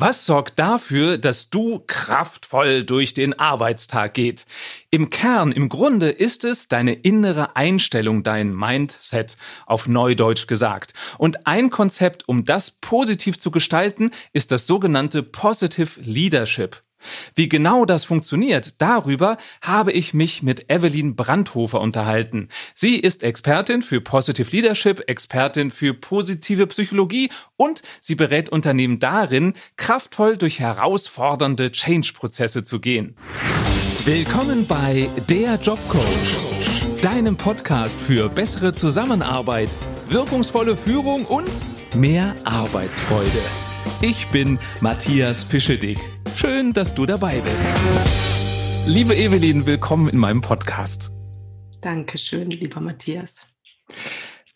Was sorgt dafür, dass du kraftvoll durch den Arbeitstag geht? Im Kern, im Grunde ist es deine innere Einstellung, dein Mindset, auf Neudeutsch gesagt. Und ein Konzept, um das positiv zu gestalten, ist das sogenannte Positive Leadership. Wie genau das funktioniert, darüber habe ich mich mit Evelyn Brandhofer unterhalten. Sie ist Expertin für Positive Leadership, Expertin für positive Psychologie und sie berät Unternehmen darin, kraftvoll durch herausfordernde Change-Prozesse zu gehen. Willkommen bei Der Jobcoach, deinem Podcast für bessere Zusammenarbeit, wirkungsvolle Führung und mehr Arbeitsfreude. Ich bin Matthias Fischedick. Schön, dass du dabei bist. Liebe Evelyn, willkommen in meinem Podcast. Dankeschön, lieber Matthias.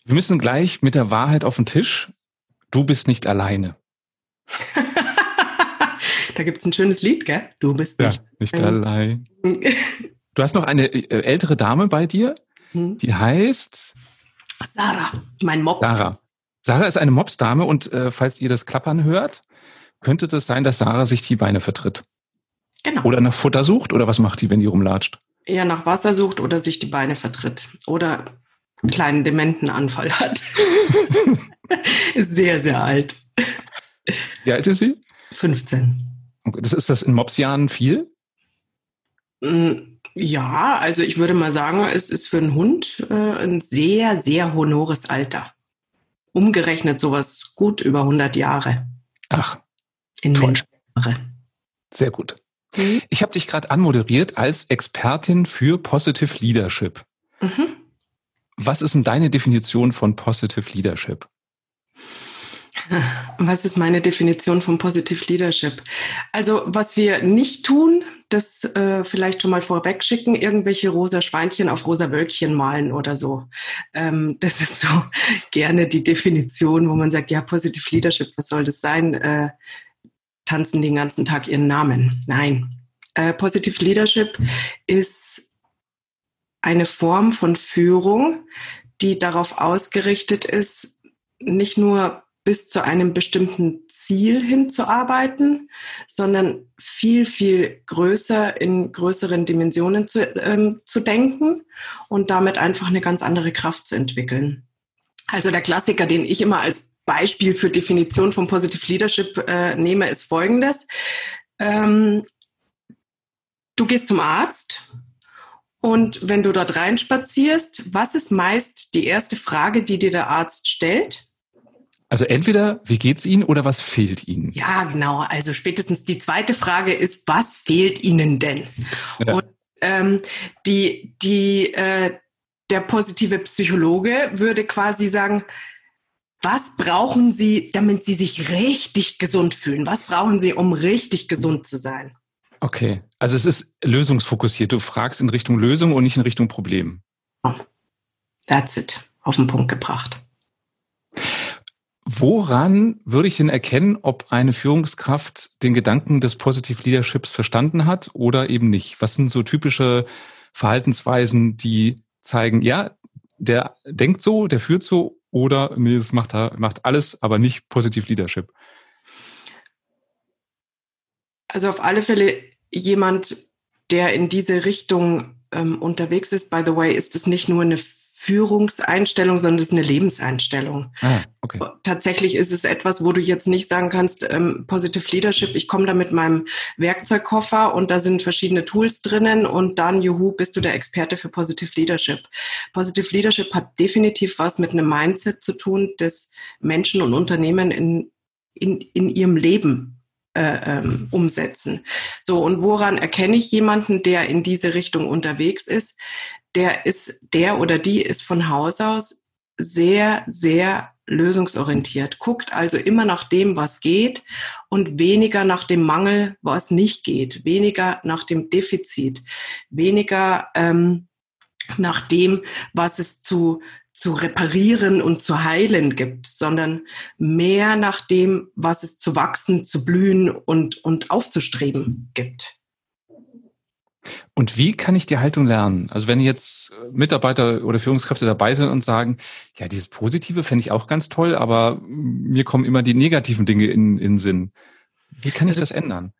Wir müssen gleich mit der Wahrheit auf den Tisch. Du bist nicht alleine. da gibt es ein schönes Lied, gell? Du bist nicht, ja, nicht allein. Du hast noch eine äh, ältere Dame bei dir, hm? die heißt Sarah, mein Mops. Sarah. Sarah ist eine Mopsdame und äh, falls ihr das Klappern hört, könnte das sein, dass Sarah sich die Beine vertritt? Genau. Oder nach Futter sucht? Oder was macht die, wenn die rumlatscht? Ja, nach Wasser sucht oder sich die Beine vertritt. Oder einen kleinen Dementenanfall hat. ist sehr, sehr alt. Wie alt ist sie? 15. Das ist das in Mopsjahren viel? Mm, ja, also ich würde mal sagen, es ist für einen Hund äh, ein sehr, sehr honores Alter. Umgerechnet sowas gut über 100 Jahre. Ach, in Toll. Sehr gut. Mhm. Ich habe dich gerade anmoderiert als Expertin für Positive Leadership. Mhm. Was ist denn deine Definition von Positive Leadership? Was ist meine Definition von Positive Leadership? Also was wir nicht tun, das äh, vielleicht schon mal vorweg schicken, irgendwelche rosa Schweinchen auf rosa Wölkchen malen oder so. Ähm, das ist so gerne die Definition, wo man sagt, ja, Positive Leadership, was soll das sein? Äh, tanzen den ganzen Tag ihren Namen. Nein. Äh, Positive Leadership ist eine Form von Führung, die darauf ausgerichtet ist, nicht nur bis zu einem bestimmten Ziel hinzuarbeiten, sondern viel, viel größer in größeren Dimensionen zu, ähm, zu denken und damit einfach eine ganz andere Kraft zu entwickeln. Also der Klassiker, den ich immer als Beispiel für Definition von Positive Leadership äh, nehme, ist folgendes. Ähm, du gehst zum Arzt und wenn du dort reinspazierst, was ist meist die erste Frage, die dir der Arzt stellt? Also entweder, wie geht's Ihnen oder was fehlt Ihnen? Ja, genau. Also spätestens die zweite Frage ist, was fehlt Ihnen denn? Ja. Und ähm, die, die, äh, der positive Psychologe würde quasi sagen, was brauchen Sie, damit Sie sich richtig gesund fühlen? Was brauchen Sie, um richtig gesund zu sein? Okay, also es ist lösungsfokussiert. Du fragst in Richtung Lösung und nicht in Richtung Problem. Oh, that's it. Auf den Punkt gebracht. Woran würde ich denn erkennen, ob eine Führungskraft den Gedanken des Positive Leaderships verstanden hat oder eben nicht? Was sind so typische Verhaltensweisen, die zeigen, ja, der denkt so, der führt so oder nee, es macht, macht alles, aber nicht positiv Leadership? Also auf alle Fälle jemand, der in diese Richtung ähm, unterwegs ist. By the way, ist es nicht nur eine Führungseinstellung, sondern es ist eine Lebenseinstellung. Ah, okay. Tatsächlich ist es etwas, wo du jetzt nicht sagen kannst, ähm, Positive Leadership, ich komme da mit meinem Werkzeugkoffer und da sind verschiedene Tools drinnen und dann, juhu, bist du der Experte für Positive Leadership. Positive Leadership hat definitiv was mit einem Mindset zu tun, das Menschen und Unternehmen in, in, in ihrem Leben äh, ähm, umsetzen. So, und woran erkenne ich jemanden, der in diese Richtung unterwegs ist? Der ist, der oder die ist von Haus aus sehr, sehr lösungsorientiert, guckt also immer nach dem, was geht und weniger nach dem Mangel, was nicht geht, weniger nach dem Defizit, weniger ähm, nach dem, was es zu zu reparieren und zu heilen gibt, sondern mehr nach dem, was es zu wachsen, zu blühen und, und aufzustreben gibt. Und wie kann ich die Haltung lernen? Also wenn jetzt Mitarbeiter oder Führungskräfte dabei sind und sagen, ja, dieses Positive fände ich auch ganz toll, aber mir kommen immer die negativen Dinge in, in Sinn. Wie kann ich also, das ändern?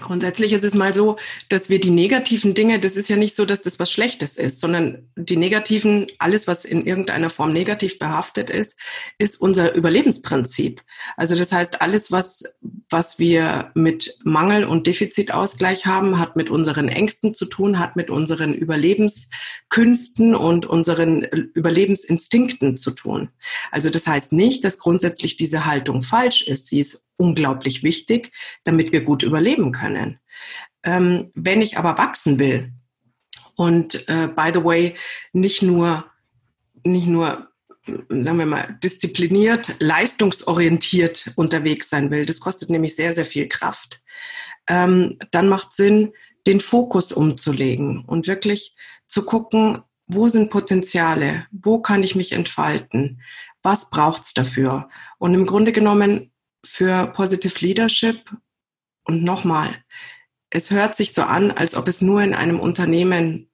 Grundsätzlich ist es mal so, dass wir die negativen Dinge, das ist ja nicht so, dass das was Schlechtes ist, sondern die negativen, alles, was in irgendeiner Form negativ behaftet ist, ist unser Überlebensprinzip. Also das heißt, alles, was, was wir mit Mangel und Defizitausgleich haben, hat mit unseren Ängsten zu tun, hat mit unseren Überlebenskünsten und unseren Überlebensinstinkten zu tun. Also das heißt nicht, dass grundsätzlich diese Haltung falsch ist. Sie ist unglaublich wichtig, damit wir gut überleben können. Ähm, wenn ich aber wachsen will und äh, by the way nicht nur nicht nur sagen wir mal diszipliniert, leistungsorientiert unterwegs sein will, das kostet nämlich sehr sehr viel Kraft. Ähm, dann macht Sinn, den Fokus umzulegen und wirklich zu gucken, wo sind Potenziale, wo kann ich mich entfalten, was braucht's dafür? Und im Grunde genommen für Positive Leadership. Und nochmal, es hört sich so an, als ob es nur in einem Unternehmen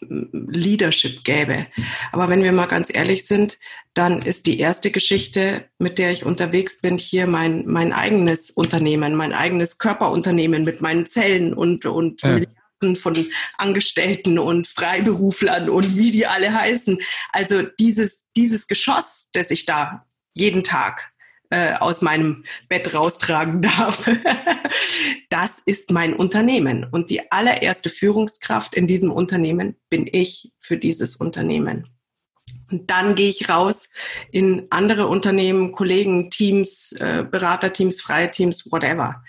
Leadership gäbe. Aber wenn wir mal ganz ehrlich sind, dann ist die erste Geschichte, mit der ich unterwegs bin, hier mein, mein eigenes Unternehmen, mein eigenes Körperunternehmen mit meinen Zellen und, und ja. Milliarden von Angestellten und Freiberuflern und wie die alle heißen. Also dieses, dieses Geschoss, das ich da jeden Tag äh, aus meinem Bett raustragen darf. das ist mein Unternehmen. Und die allererste Führungskraft in diesem Unternehmen bin ich für dieses Unternehmen. Und dann gehe ich raus in andere Unternehmen, Kollegen, Teams, äh, Beraterteams, freie Teams, whatever.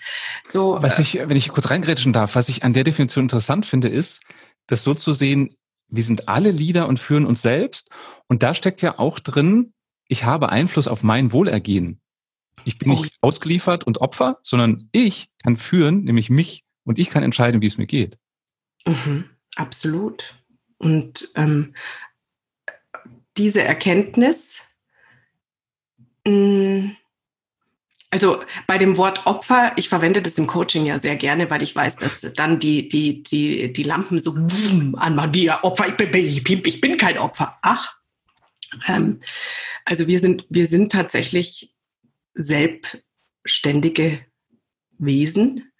So, was äh, ich, wenn ich kurz reingrätschen darf, was ich an der Definition interessant finde, ist, das so zu sehen, wir sind alle Leader und führen uns selbst. Und da steckt ja auch drin, ich habe Einfluss auf mein Wohlergehen. Ich bin nicht oh. ausgeliefert und Opfer, sondern ich kann führen, nämlich mich, und ich kann entscheiden, wie es mir geht. Mhm, absolut. Und ähm, diese Erkenntnis, mh, mm, also bei dem Wort Opfer, ich verwende das im Coaching ja sehr gerne, weil ich weiß, dass dann die, die, die, die Lampen so anmachen, die Opfer, ich bin, ich, bin, ich bin kein Opfer. Ach, ähm, also wir sind, wir sind tatsächlich selbstständige Wesen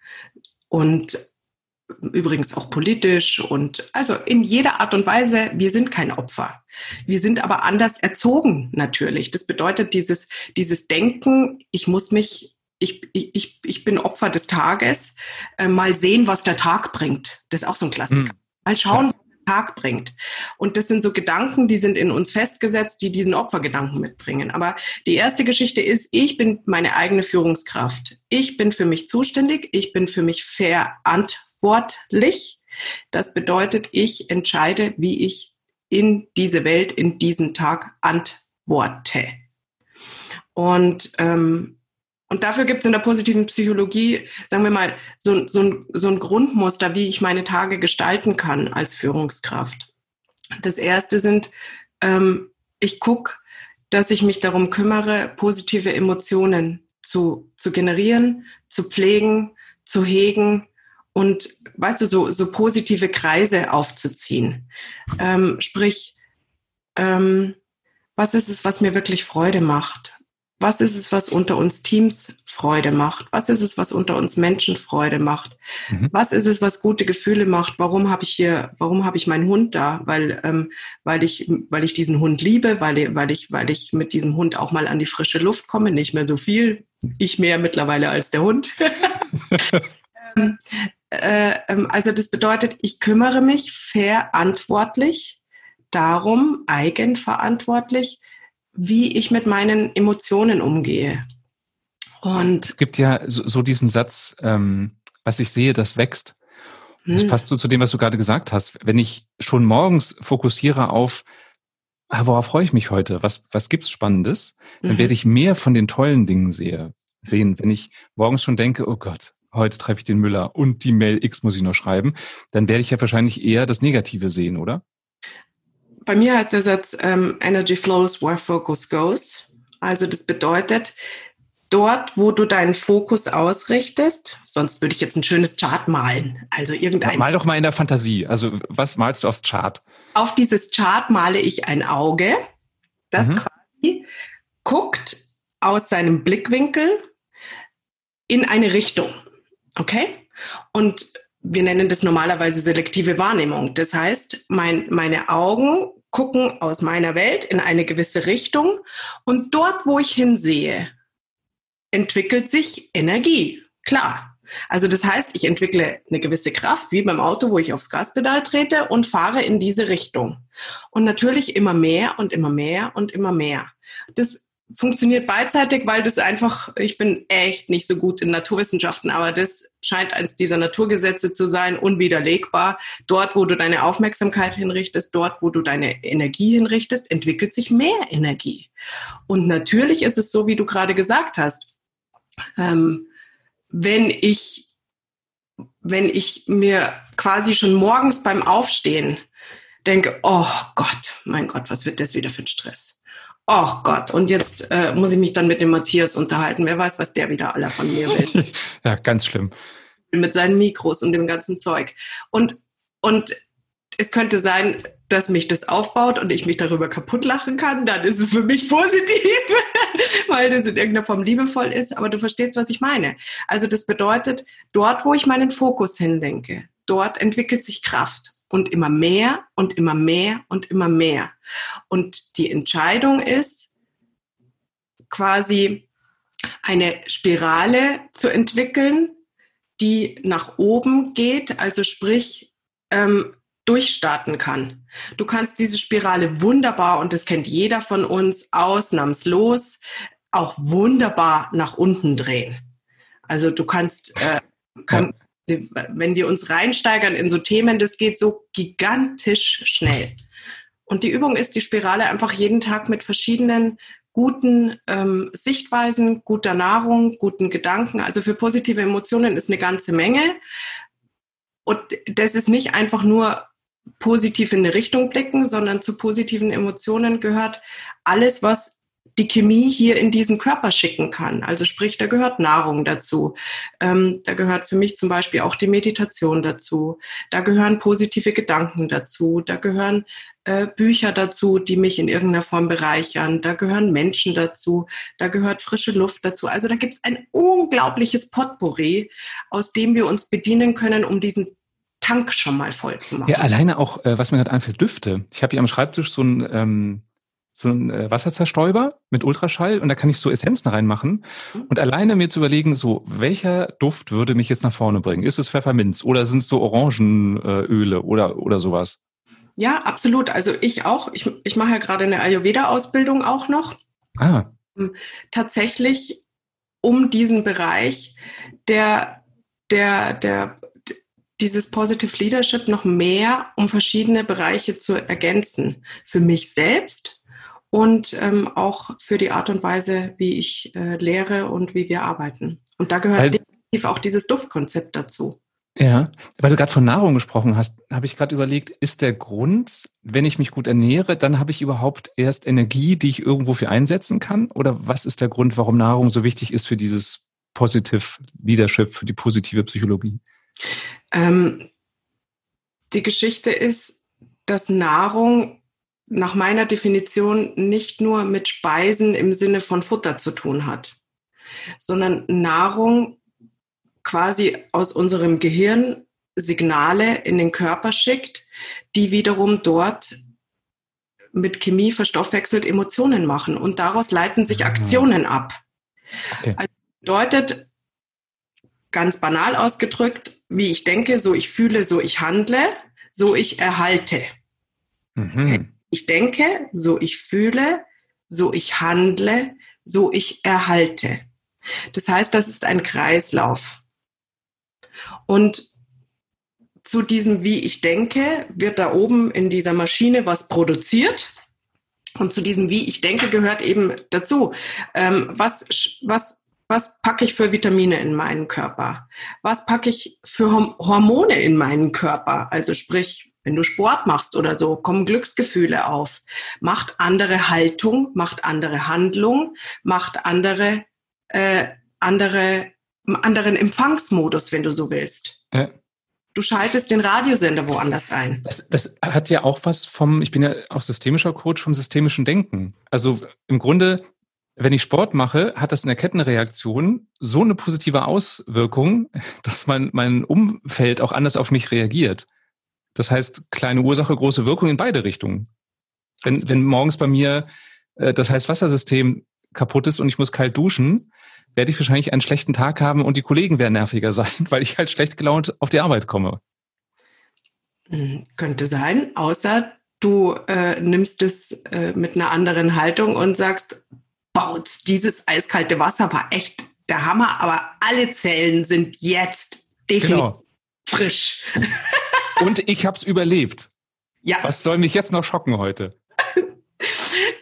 und übrigens auch politisch und also in jeder Art und Weise, wir sind kein Opfer. Wir sind aber anders erzogen natürlich. Das bedeutet dieses, dieses Denken, ich muss mich, ich, ich, ich bin Opfer des Tages, äh, mal sehen, was der Tag bringt. Das ist auch so ein Klassiker. Hm. Mal schauen, Tag bringt. Und das sind so Gedanken, die sind in uns festgesetzt, die diesen Opfergedanken mitbringen. Aber die erste Geschichte ist, ich bin meine eigene Führungskraft. Ich bin für mich zuständig, ich bin für mich verantwortlich. Das bedeutet, ich entscheide, wie ich in diese Welt, in diesen Tag antworte. Und ähm, und dafür gibt es in der positiven Psychologie, sagen wir mal, so, so, ein, so ein Grundmuster, wie ich meine Tage gestalten kann als Führungskraft. Das erste sind, ähm, ich gucke, dass ich mich darum kümmere, positive Emotionen zu, zu generieren, zu pflegen, zu hegen und, weißt du, so, so positive Kreise aufzuziehen. Ähm, sprich, ähm, was ist es, was mir wirklich Freude macht? Was ist es, was unter uns Teams Freude macht? Was ist es, was unter uns Menschen Freude macht? Mhm. Was ist es, was gute Gefühle macht? Warum habe ich hier, warum habe ich meinen Hund da? Weil, ähm, weil ich, weil ich diesen Hund liebe, weil, weil ich, weil ich mit diesem Hund auch mal an die frische Luft komme, nicht mehr so viel. Ich mehr mittlerweile als der Hund. ähm, äh, ähm, also das bedeutet, ich kümmere mich verantwortlich darum, eigenverantwortlich, wie ich mit meinen Emotionen umgehe. Und es gibt ja so, so diesen Satz, ähm, was ich sehe, das wächst. Das hm. passt so zu dem, was du gerade gesagt hast. Wenn ich schon morgens fokussiere auf, ah, worauf freue ich mich heute? Was, was gibt's Spannendes? Dann mhm. werde ich mehr von den tollen Dingen sehe, sehen. Wenn ich morgens schon denke, oh Gott, heute treffe ich den Müller und die Mail X muss ich noch schreiben, dann werde ich ja wahrscheinlich eher das Negative sehen, oder? Bei mir heißt der Satz ähm, Energy flows where focus goes. Also das bedeutet, dort, wo du deinen Fokus ausrichtest, sonst würde ich jetzt ein schönes Chart malen. Also irgendein. Mal doch mal in der Fantasie. Also was malst du aufs Chart? Auf dieses Chart male ich ein Auge, das mhm. quasi guckt aus seinem Blickwinkel in eine Richtung. Okay? Und wir nennen das normalerweise selektive Wahrnehmung. Das heißt, mein, meine Augen gucken aus meiner Welt in eine gewisse Richtung und dort, wo ich hinsehe, entwickelt sich Energie. Klar. Also das heißt, ich entwickle eine gewisse Kraft, wie beim Auto, wo ich aufs Gaspedal trete und fahre in diese Richtung. Und natürlich immer mehr und immer mehr und immer mehr. Das funktioniert beidseitig, weil das einfach, ich bin echt nicht so gut in Naturwissenschaften, aber das scheint eines dieser Naturgesetze zu sein, unwiderlegbar. Dort, wo du deine Aufmerksamkeit hinrichtest, dort, wo du deine Energie hinrichtest, entwickelt sich mehr Energie. Und natürlich ist es so, wie du gerade gesagt hast, ähm, wenn ich, wenn ich mir quasi schon morgens beim Aufstehen denke, oh Gott, mein Gott, was wird das wieder für ein Stress? Oh Gott, und jetzt äh, muss ich mich dann mit dem Matthias unterhalten. Wer weiß, was der wieder aller von mir will. ja, ganz schlimm. Mit seinen Mikros und dem ganzen Zeug. Und, und es könnte sein, dass mich das aufbaut und ich mich darüber kaputt lachen kann, dann ist es für mich positiv, weil das in irgendeiner Form liebevoll ist. Aber du verstehst, was ich meine. Also das bedeutet, dort, wo ich meinen Fokus hindenke, dort entwickelt sich Kraft und immer mehr und immer mehr und immer mehr. Und die Entscheidung ist quasi eine Spirale zu entwickeln, die nach oben geht, also sprich ähm, durchstarten kann. Du kannst diese Spirale wunderbar, und das kennt jeder von uns ausnahmslos, auch wunderbar nach unten drehen. Also du kannst, äh, kann, wenn wir uns reinsteigern in so Themen, das geht so gigantisch schnell. Und die Übung ist, die Spirale einfach jeden Tag mit verschiedenen guten ähm, Sichtweisen, guter Nahrung, guten Gedanken. Also für positive Emotionen ist eine ganze Menge. Und das ist nicht einfach nur positiv in eine Richtung blicken, sondern zu positiven Emotionen gehört alles, was die Chemie hier in diesen Körper schicken kann. Also sprich, da gehört Nahrung dazu. Ähm, da gehört für mich zum Beispiel auch die Meditation dazu. Da gehören positive Gedanken dazu. Da gehören äh, Bücher dazu, die mich in irgendeiner Form bereichern. Da gehören Menschen dazu. Da gehört frische Luft dazu. Also da gibt es ein unglaubliches Potpourri, aus dem wir uns bedienen können, um diesen Tank schon mal voll zu machen. Ja, alleine auch, äh, was mir gerade einfällt, Düfte. Ich habe hier am Schreibtisch so ein ähm so ein äh, Wasserzerstäuber mit Ultraschall und da kann ich so Essenzen reinmachen. Mhm. Und alleine mir zu überlegen, so, welcher Duft würde mich jetzt nach vorne bringen? Ist es Pfefferminz oder sind es so Orangenöle oder, oder sowas? Ja, absolut. Also ich auch. Ich, ich mache ja gerade eine Ayurveda-Ausbildung auch noch. Ah. Ähm, tatsächlich um diesen Bereich der, der, der, dieses Positive Leadership noch mehr um verschiedene Bereiche zu ergänzen. Für mich selbst, und ähm, auch für die Art und Weise, wie ich äh, lehre und wie wir arbeiten. Und da gehört weil, definitiv auch dieses Duftkonzept dazu. Ja, weil du gerade von Nahrung gesprochen hast, habe ich gerade überlegt, ist der Grund, wenn ich mich gut ernähre, dann habe ich überhaupt erst Energie, die ich irgendwo für einsetzen kann? Oder was ist der Grund, warum Nahrung so wichtig ist für dieses Positive Leadership, für die positive Psychologie? Ähm, die Geschichte ist, dass Nahrung nach meiner Definition nicht nur mit Speisen im Sinne von Futter zu tun hat, sondern Nahrung quasi aus unserem Gehirn Signale in den Körper schickt, die wiederum dort mit Chemie verstoffwechselt Emotionen machen und daraus leiten sich ah. Aktionen ab. Okay. Also bedeutet, ganz banal ausgedrückt, wie ich denke, so ich fühle, so ich handle, so ich erhalte. Mhm. Ich denke, so ich fühle, so ich handle, so ich erhalte. Das heißt, das ist ein Kreislauf. Und zu diesem Wie ich denke wird da oben in dieser Maschine was produziert. Und zu diesem Wie ich denke gehört eben dazu, ähm, was, was, was packe ich für Vitamine in meinen Körper? Was packe ich für Hormone in meinen Körper? Also sprich wenn du Sport machst oder so, kommen Glücksgefühle auf. Macht andere Haltung, macht andere Handlung, macht andere, äh, andere, anderen Empfangsmodus, wenn du so willst. Ja. Du schaltest den Radiosender woanders ein. Das, das hat ja auch was vom, ich bin ja auch systemischer Coach vom systemischen Denken. Also im Grunde wenn ich Sport mache, hat das in der Kettenreaktion so eine positive Auswirkung, dass mein, mein Umfeld auch anders auf mich reagiert. Das heißt, kleine Ursache, große Wirkung in beide Richtungen. Wenn, wenn morgens bei mir äh, das heißt Wassersystem kaputt ist und ich muss kalt duschen, werde ich wahrscheinlich einen schlechten Tag haben und die Kollegen werden nerviger sein, weil ich halt schlecht gelaunt auf die Arbeit komme. Hm, könnte sein, außer du äh, nimmst es äh, mit einer anderen Haltung und sagst, Bautz, dieses eiskalte Wasser war echt der Hammer, aber alle Zellen sind jetzt definitiv genau. frisch. und ich habe es überlebt. Ja. Was soll mich jetzt noch schocken heute?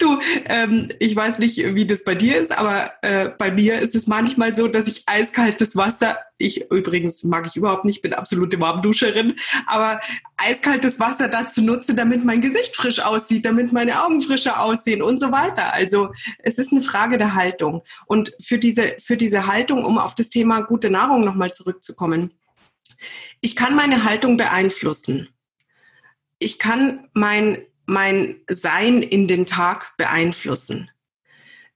Du, ähm, ich weiß nicht, wie das bei dir ist, aber äh, bei mir ist es manchmal so, dass ich eiskaltes Wasser, ich übrigens mag ich überhaupt nicht, bin absolute Warmduscherin, aber eiskaltes Wasser dazu nutze, damit mein Gesicht frisch aussieht, damit meine Augen frischer aussehen und so weiter. Also es ist eine Frage der Haltung. Und für diese, für diese Haltung, um auf das Thema gute Nahrung nochmal zurückzukommen, ich kann meine Haltung beeinflussen. Ich kann mein mein Sein in den Tag beeinflussen.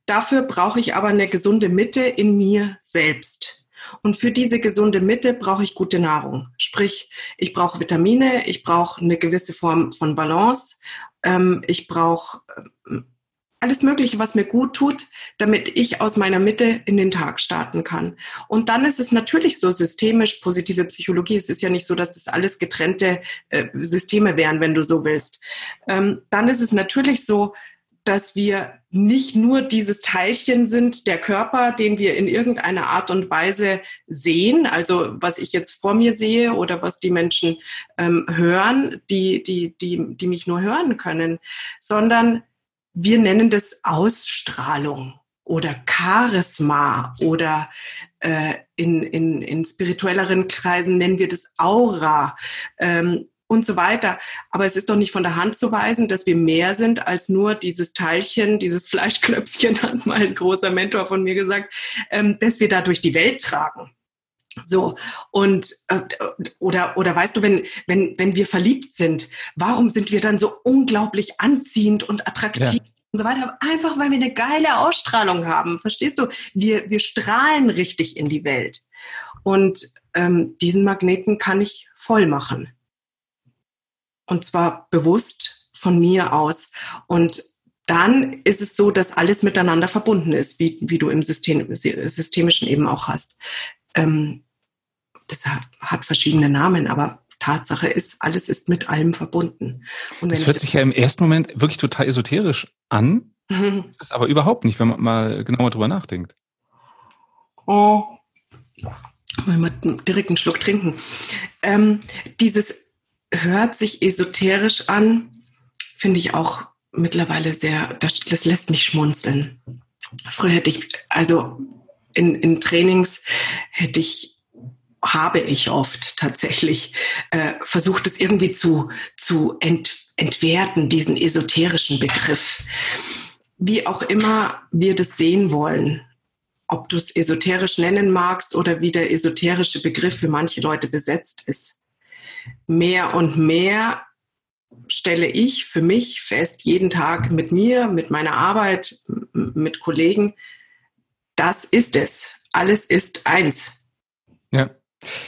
Dafür brauche ich aber eine gesunde Mitte in mir selbst. Und für diese gesunde Mitte brauche ich gute Nahrung. Sprich, ich brauche Vitamine, ich brauche eine gewisse Form von Balance, ähm, ich brauche ähm, alles Mögliche, was mir gut tut, damit ich aus meiner Mitte in den Tag starten kann. Und dann ist es natürlich so systemisch positive Psychologie. Es ist ja nicht so, dass das alles getrennte äh, Systeme wären, wenn du so willst. Ähm, dann ist es natürlich so, dass wir nicht nur dieses Teilchen sind, der Körper, den wir in irgendeiner Art und Weise sehen, also was ich jetzt vor mir sehe oder was die Menschen ähm, hören, die, die, die, die mich nur hören können, sondern wir nennen das Ausstrahlung oder Charisma oder äh, in, in, in spirituelleren Kreisen nennen wir das Aura ähm, und so weiter. Aber es ist doch nicht von der Hand zu weisen, dass wir mehr sind als nur dieses Teilchen, dieses Fleischklöpfchen, hat mal ein großer Mentor von mir gesagt, ähm, dass wir da durch die Welt tragen. So, und äh, oder, oder weißt du, wenn, wenn, wenn wir verliebt sind, warum sind wir dann so unglaublich anziehend und attraktiv? Ja. Und so weiter, einfach weil wir eine geile Ausstrahlung haben. Verstehst du? Wir, wir strahlen richtig in die Welt. Und ähm, diesen Magneten kann ich voll machen. Und zwar bewusst von mir aus. Und dann ist es so, dass alles miteinander verbunden ist, wie, wie du im System, Systemischen eben auch hast. Ähm, das hat, hat verschiedene Namen, aber Tatsache ist, alles ist mit allem verbunden. Und das hört sich ja im ersten Moment wirklich total esoterisch an, mhm. das ist aber überhaupt nicht, wenn man mal genauer drüber nachdenkt. Oh. Wollen wir direkt einen Schluck trinken. Ähm, dieses hört sich esoterisch an, finde ich auch mittlerweile sehr, das, das lässt mich schmunzeln. Früher hätte ich, also in, in Trainings hätte ich habe ich oft tatsächlich äh, versucht, es irgendwie zu, zu ent, entwerten, diesen esoterischen Begriff. Wie auch immer wir das sehen wollen, ob du es esoterisch nennen magst oder wie der esoterische Begriff für manche Leute besetzt ist. Mehr und mehr stelle ich für mich fest, jeden Tag mit mir, mit meiner Arbeit, mit Kollegen, das ist es. Alles ist eins. Ja.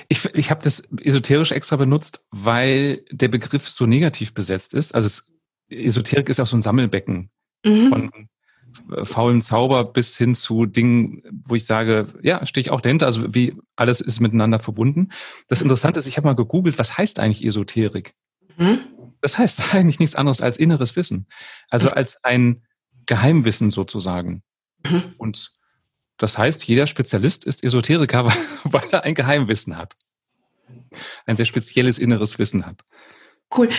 Ich, ich habe das esoterisch extra benutzt, weil der Begriff so negativ besetzt ist. Also es, Esoterik ist auch so ein Sammelbecken mhm. von äh, faulen Zauber bis hin zu Dingen, wo ich sage, ja, stehe ich auch dahinter. Also wie alles ist miteinander verbunden. Das Interessante ist, ich habe mal gegoogelt, was heißt eigentlich Esoterik? Mhm. Das heißt eigentlich nichts anderes als inneres Wissen. Also mhm. als ein Geheimwissen sozusagen. Mhm. Und das heißt, jeder Spezialist ist Esoteriker, weil er ein Geheimwissen hat. Ein sehr spezielles inneres Wissen hat. Cool.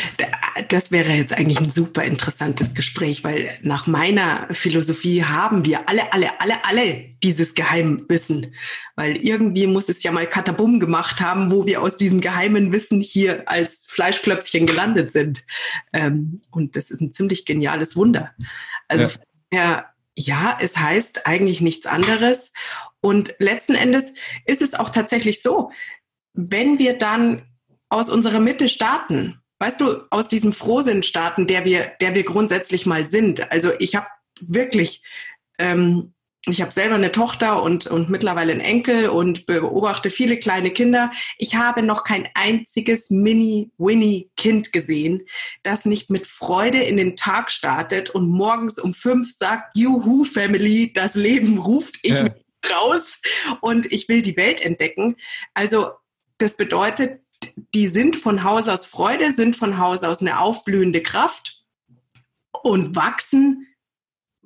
Das wäre jetzt eigentlich ein super interessantes Gespräch, weil nach meiner Philosophie haben wir alle, alle, alle, alle dieses Geheimwissen. Weil irgendwie muss es ja mal Katabum gemacht haben, wo wir aus diesem geheimen Wissen hier als Fleischklöpfchen gelandet sind. Ähm, und das ist ein ziemlich geniales Wunder. Also ja ja, es heißt eigentlich nichts anderes. Und letzten Endes ist es auch tatsächlich so, wenn wir dann aus unserer Mitte starten, weißt du, aus diesem Frohsinn starten, der wir, der wir grundsätzlich mal sind. Also ich habe wirklich ähm, ich habe selber eine Tochter und, und mittlerweile einen Enkel und beobachte viele kleine Kinder. Ich habe noch kein einziges Mini-Winnie-Kind gesehen, das nicht mit Freude in den Tag startet und morgens um fünf sagt, Juhu, Family, das Leben ruft, ich ja. raus und ich will die Welt entdecken. Also das bedeutet, die sind von Haus aus Freude, sind von Haus aus eine aufblühende Kraft und wachsen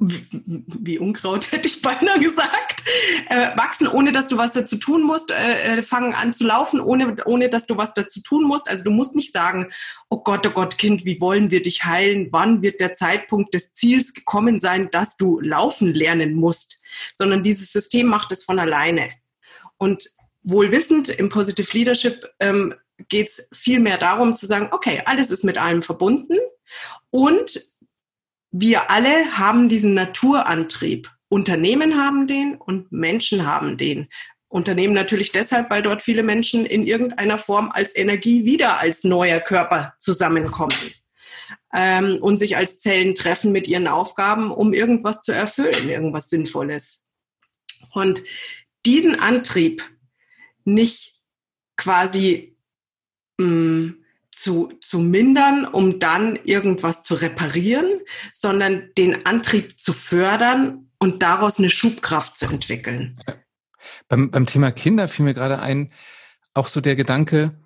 wie Unkraut, hätte ich beinahe gesagt, äh, wachsen, ohne dass du was dazu tun musst, äh, äh, fangen an zu laufen, ohne, ohne dass du was dazu tun musst. Also du musst nicht sagen, oh Gott, oh Gott, Kind, wie wollen wir dich heilen? Wann wird der Zeitpunkt des Ziels gekommen sein, dass du laufen lernen musst? Sondern dieses System macht es von alleine. Und wohlwissend im Positive Leadership ähm, geht es viel mehr darum zu sagen, okay, alles ist mit allem verbunden und wir alle haben diesen Naturantrieb. Unternehmen haben den und Menschen haben den. Unternehmen natürlich deshalb, weil dort viele Menschen in irgendeiner Form als Energie wieder als neuer Körper zusammenkommen ähm, und sich als Zellen treffen mit ihren Aufgaben, um irgendwas zu erfüllen, irgendwas Sinnvolles. Und diesen Antrieb nicht quasi mh, mm, zu, zu mindern, um dann irgendwas zu reparieren, sondern den Antrieb zu fördern und daraus eine Schubkraft zu entwickeln. Beim, beim Thema Kinder fiel mir gerade ein, auch so der Gedanke,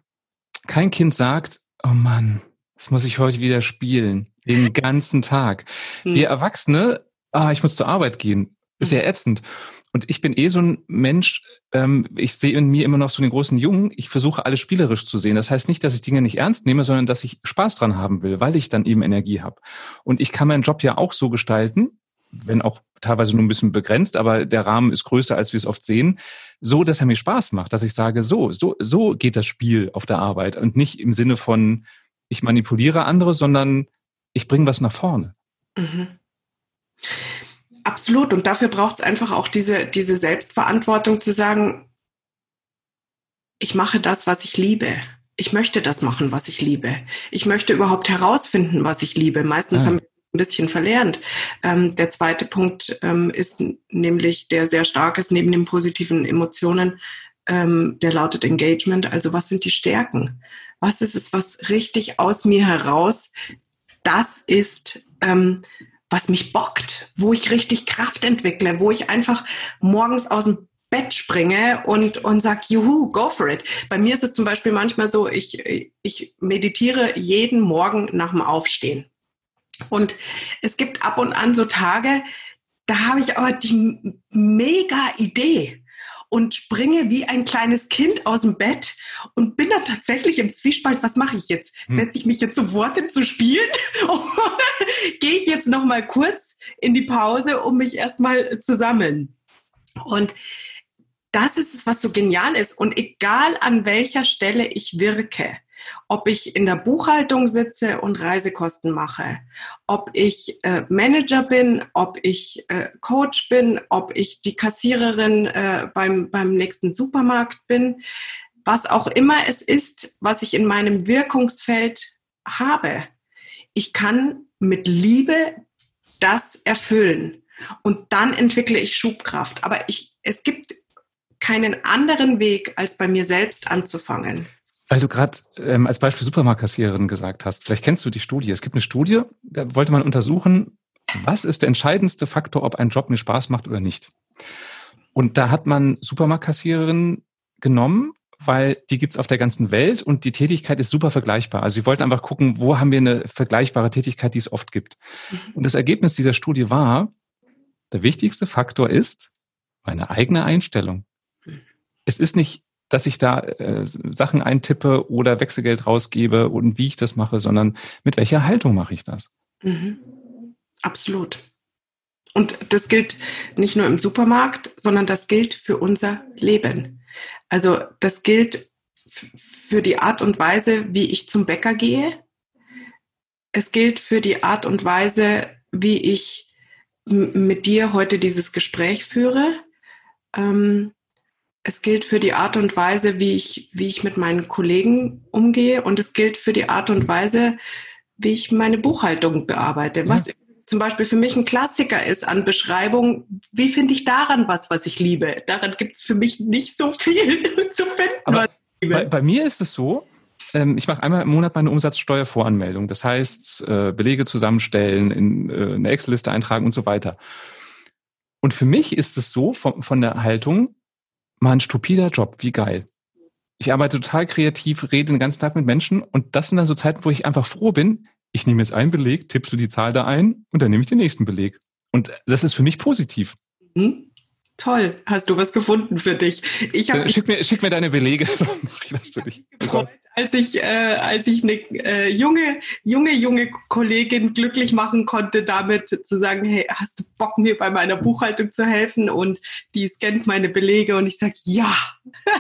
kein Kind sagt, oh Mann, das muss ich heute wieder spielen, den ganzen Tag. Hm. Wir Erwachsene, ah, ich muss zur Arbeit gehen, ist ja hm. ätzend. Und ich bin eh so ein Mensch, ähm, ich sehe in mir immer noch so den großen Jungen. Ich versuche alles spielerisch zu sehen. Das heißt nicht, dass ich Dinge nicht ernst nehme, sondern dass ich Spaß dran haben will, weil ich dann eben Energie habe. Und ich kann meinen Job ja auch so gestalten, wenn auch teilweise nur ein bisschen begrenzt, aber der Rahmen ist größer, als wir es oft sehen, so, dass er mir Spaß macht, dass ich sage, so, so, so geht das Spiel auf der Arbeit und nicht im Sinne von, ich manipuliere andere, sondern ich bringe was nach vorne. Mhm. Absolut. Und dafür braucht es einfach auch diese, diese Selbstverantwortung zu sagen, ich mache das, was ich liebe. Ich möchte das machen, was ich liebe. Ich möchte überhaupt herausfinden, was ich liebe. Meistens ja. haben wir ein bisschen verlernt. Ähm, der zweite Punkt ähm, ist nämlich, der sehr stark ist, neben den positiven Emotionen, ähm, der lautet Engagement. Also was sind die Stärken? Was ist es, was richtig aus mir heraus das ist, ähm, was mich bockt, wo ich richtig Kraft entwickle, wo ich einfach morgens aus dem Bett springe und, und sag, juhu, go for it. Bei mir ist es zum Beispiel manchmal so, ich, ich meditiere jeden Morgen nach dem Aufstehen. Und es gibt ab und an so Tage, da habe ich aber die mega Idee und springe wie ein kleines Kind aus dem Bett und bin dann tatsächlich im Zwiespalt, was mache ich jetzt? Hm. Setze ich mich jetzt zu Worte zu spielen oder gehe ich jetzt noch mal kurz in die Pause, um mich erstmal zu sammeln? Und das ist es, was so genial ist. Und egal an welcher Stelle ich wirke, ob ich in der Buchhaltung sitze und Reisekosten mache, ob ich äh, Manager bin, ob ich äh, Coach bin, ob ich die Kassiererin äh, beim, beim nächsten Supermarkt bin, was auch immer es ist, was ich in meinem Wirkungsfeld habe. Ich kann mit Liebe das erfüllen und dann entwickle ich Schubkraft. Aber ich, es gibt keinen anderen Weg, als bei mir selbst anzufangen. Weil du gerade ähm, als Beispiel Supermarktkassiererin gesagt hast, vielleicht kennst du die Studie. Es gibt eine Studie, da wollte man untersuchen, was ist der entscheidendste Faktor, ob ein Job mir Spaß macht oder nicht. Und da hat man Supermarktkassiererinnen genommen, weil die gibt's auf der ganzen Welt und die Tätigkeit ist super vergleichbar. Also sie wollten einfach gucken, wo haben wir eine vergleichbare Tätigkeit, die es oft gibt. Und das Ergebnis dieser Studie war, der wichtigste Faktor ist meine eigene Einstellung. Es ist nicht dass ich da äh, Sachen eintippe oder Wechselgeld rausgebe und wie ich das mache, sondern mit welcher Haltung mache ich das? Mhm. Absolut. Und das gilt nicht nur im Supermarkt, sondern das gilt für unser Leben. Also das gilt für die Art und Weise, wie ich zum Bäcker gehe. Es gilt für die Art und Weise, wie ich mit dir heute dieses Gespräch führe. Ähm, es gilt für die Art und Weise, wie ich, wie ich mit meinen Kollegen umgehe und es gilt für die Art und Weise, wie ich meine Buchhaltung bearbeite, was zum Beispiel für mich ein Klassiker ist an Beschreibung, wie finde ich daran was, was ich liebe? Daran gibt es für mich nicht so viel zu finden. Aber bei, bei mir ist es so, ähm, ich mache einmal im Monat meine Umsatzsteuervoranmeldung. Das heißt, äh, Belege zusammenstellen, in äh, eine Excel-Liste eintragen und so weiter. Und für mich ist es so, von, von der Haltung, mal ein stupider Job, wie geil. Ich arbeite total kreativ, rede den ganzen Tag mit Menschen und das sind dann so Zeiten, wo ich einfach froh bin, ich nehme jetzt einen Beleg, tippst du die Zahl da ein und dann nehme ich den nächsten Beleg. Und das ist für mich positiv. Mhm. Toll, hast du was gefunden für dich? Ich hab, schick, mir, schick mir deine Belege, dann mache ich das für dich. Gefreut, als ich, äh, als ich eine äh, junge, junge, junge Kollegin glücklich machen konnte, damit zu sagen, hey, hast du Bock, mir bei meiner Buchhaltung zu helfen? Und die scannt meine Belege und ich sage, ja,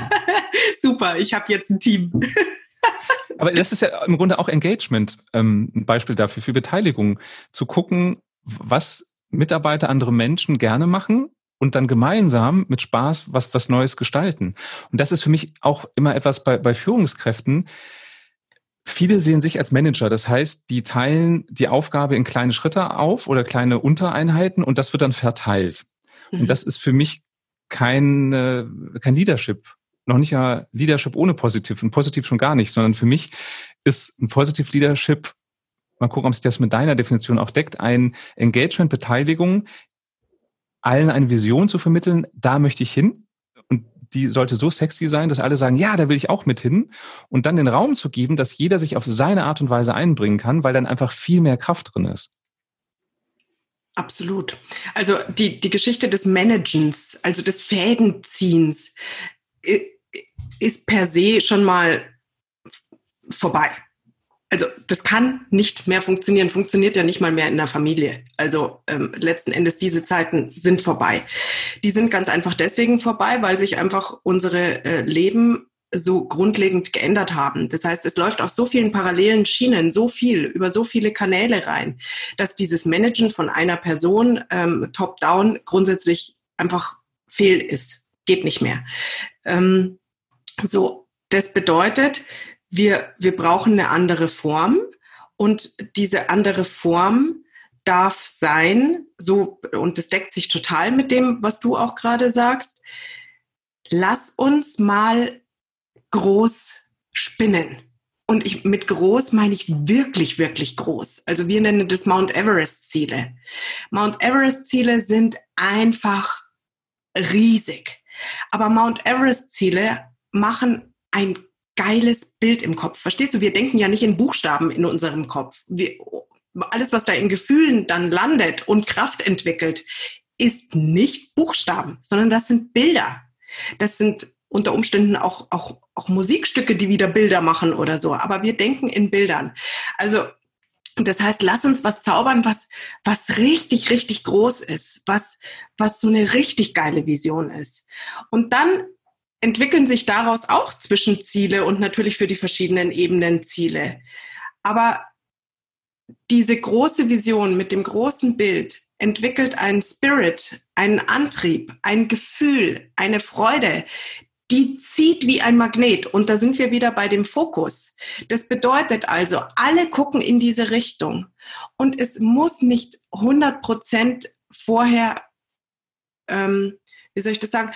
super, ich habe jetzt ein Team. Aber das ist ja im Grunde auch Engagement, ähm, ein Beispiel dafür, für Beteiligung. Zu gucken, was Mitarbeiter, andere Menschen gerne machen und dann gemeinsam mit Spaß was, was Neues gestalten. Und das ist für mich auch immer etwas bei, bei Führungskräften. Viele sehen sich als Manager. Das heißt, die teilen die Aufgabe in kleine Schritte auf oder kleine Untereinheiten und das wird dann verteilt. Mhm. Und das ist für mich kein, kein Leadership noch nicht ja Leadership ohne Positiv und Positiv schon gar nicht, sondern für mich ist ein Positive Leadership, mal gucken, ob sich das mit deiner Definition auch deckt, ein Engagement, Beteiligung, allen eine Vision zu vermitteln, da möchte ich hin. Und die sollte so sexy sein, dass alle sagen, ja, da will ich auch mit hin. Und dann den Raum zu geben, dass jeder sich auf seine Art und Weise einbringen kann, weil dann einfach viel mehr Kraft drin ist. Absolut. Also die, die Geschichte des Managens, also des Fädenziehens, ist per se schon mal vorbei. Also das kann nicht mehr funktionieren, funktioniert ja nicht mal mehr in der Familie. Also ähm, letzten Endes, diese Zeiten sind vorbei. Die sind ganz einfach deswegen vorbei, weil sich einfach unsere äh, Leben so grundlegend geändert haben. Das heißt, es läuft auf so vielen parallelen Schienen, so viel, über so viele Kanäle rein, dass dieses Managen von einer Person ähm, top-down grundsätzlich einfach fehl ist. Geht nicht mehr. Ähm, so, das bedeutet, wir, wir brauchen eine andere Form und diese andere Form darf sein, so, und das deckt sich total mit dem, was du auch gerade sagst. Lass uns mal groß spinnen. Und ich, mit groß meine ich wirklich, wirklich groß. Also wir nennen das Mount Everest Ziele. Mount Everest Ziele sind einfach riesig. Aber Mount Everest Ziele machen ein geiles Bild im Kopf. Verstehst du? Wir denken ja nicht in Buchstaben in unserem Kopf. Wir, alles, was da in Gefühlen dann landet und Kraft entwickelt, ist nicht Buchstaben, sondern das sind Bilder. Das sind unter Umständen auch, auch, auch Musikstücke, die wieder Bilder machen oder so. Aber wir denken in Bildern. Also, das heißt, lass uns was zaubern, was, was richtig, richtig groß ist, was, was so eine richtig geile Vision ist. Und dann entwickeln sich daraus auch Zwischenziele und natürlich für die verschiedenen Ebenen Ziele. Aber diese große Vision mit dem großen Bild entwickelt einen Spirit, einen Antrieb, ein Gefühl, eine Freude, die zieht wie ein Magnet. Und da sind wir wieder bei dem Fokus. Das bedeutet also, alle gucken in diese Richtung. Und es muss nicht 100 Prozent vorher, ähm, wie soll ich das sagen,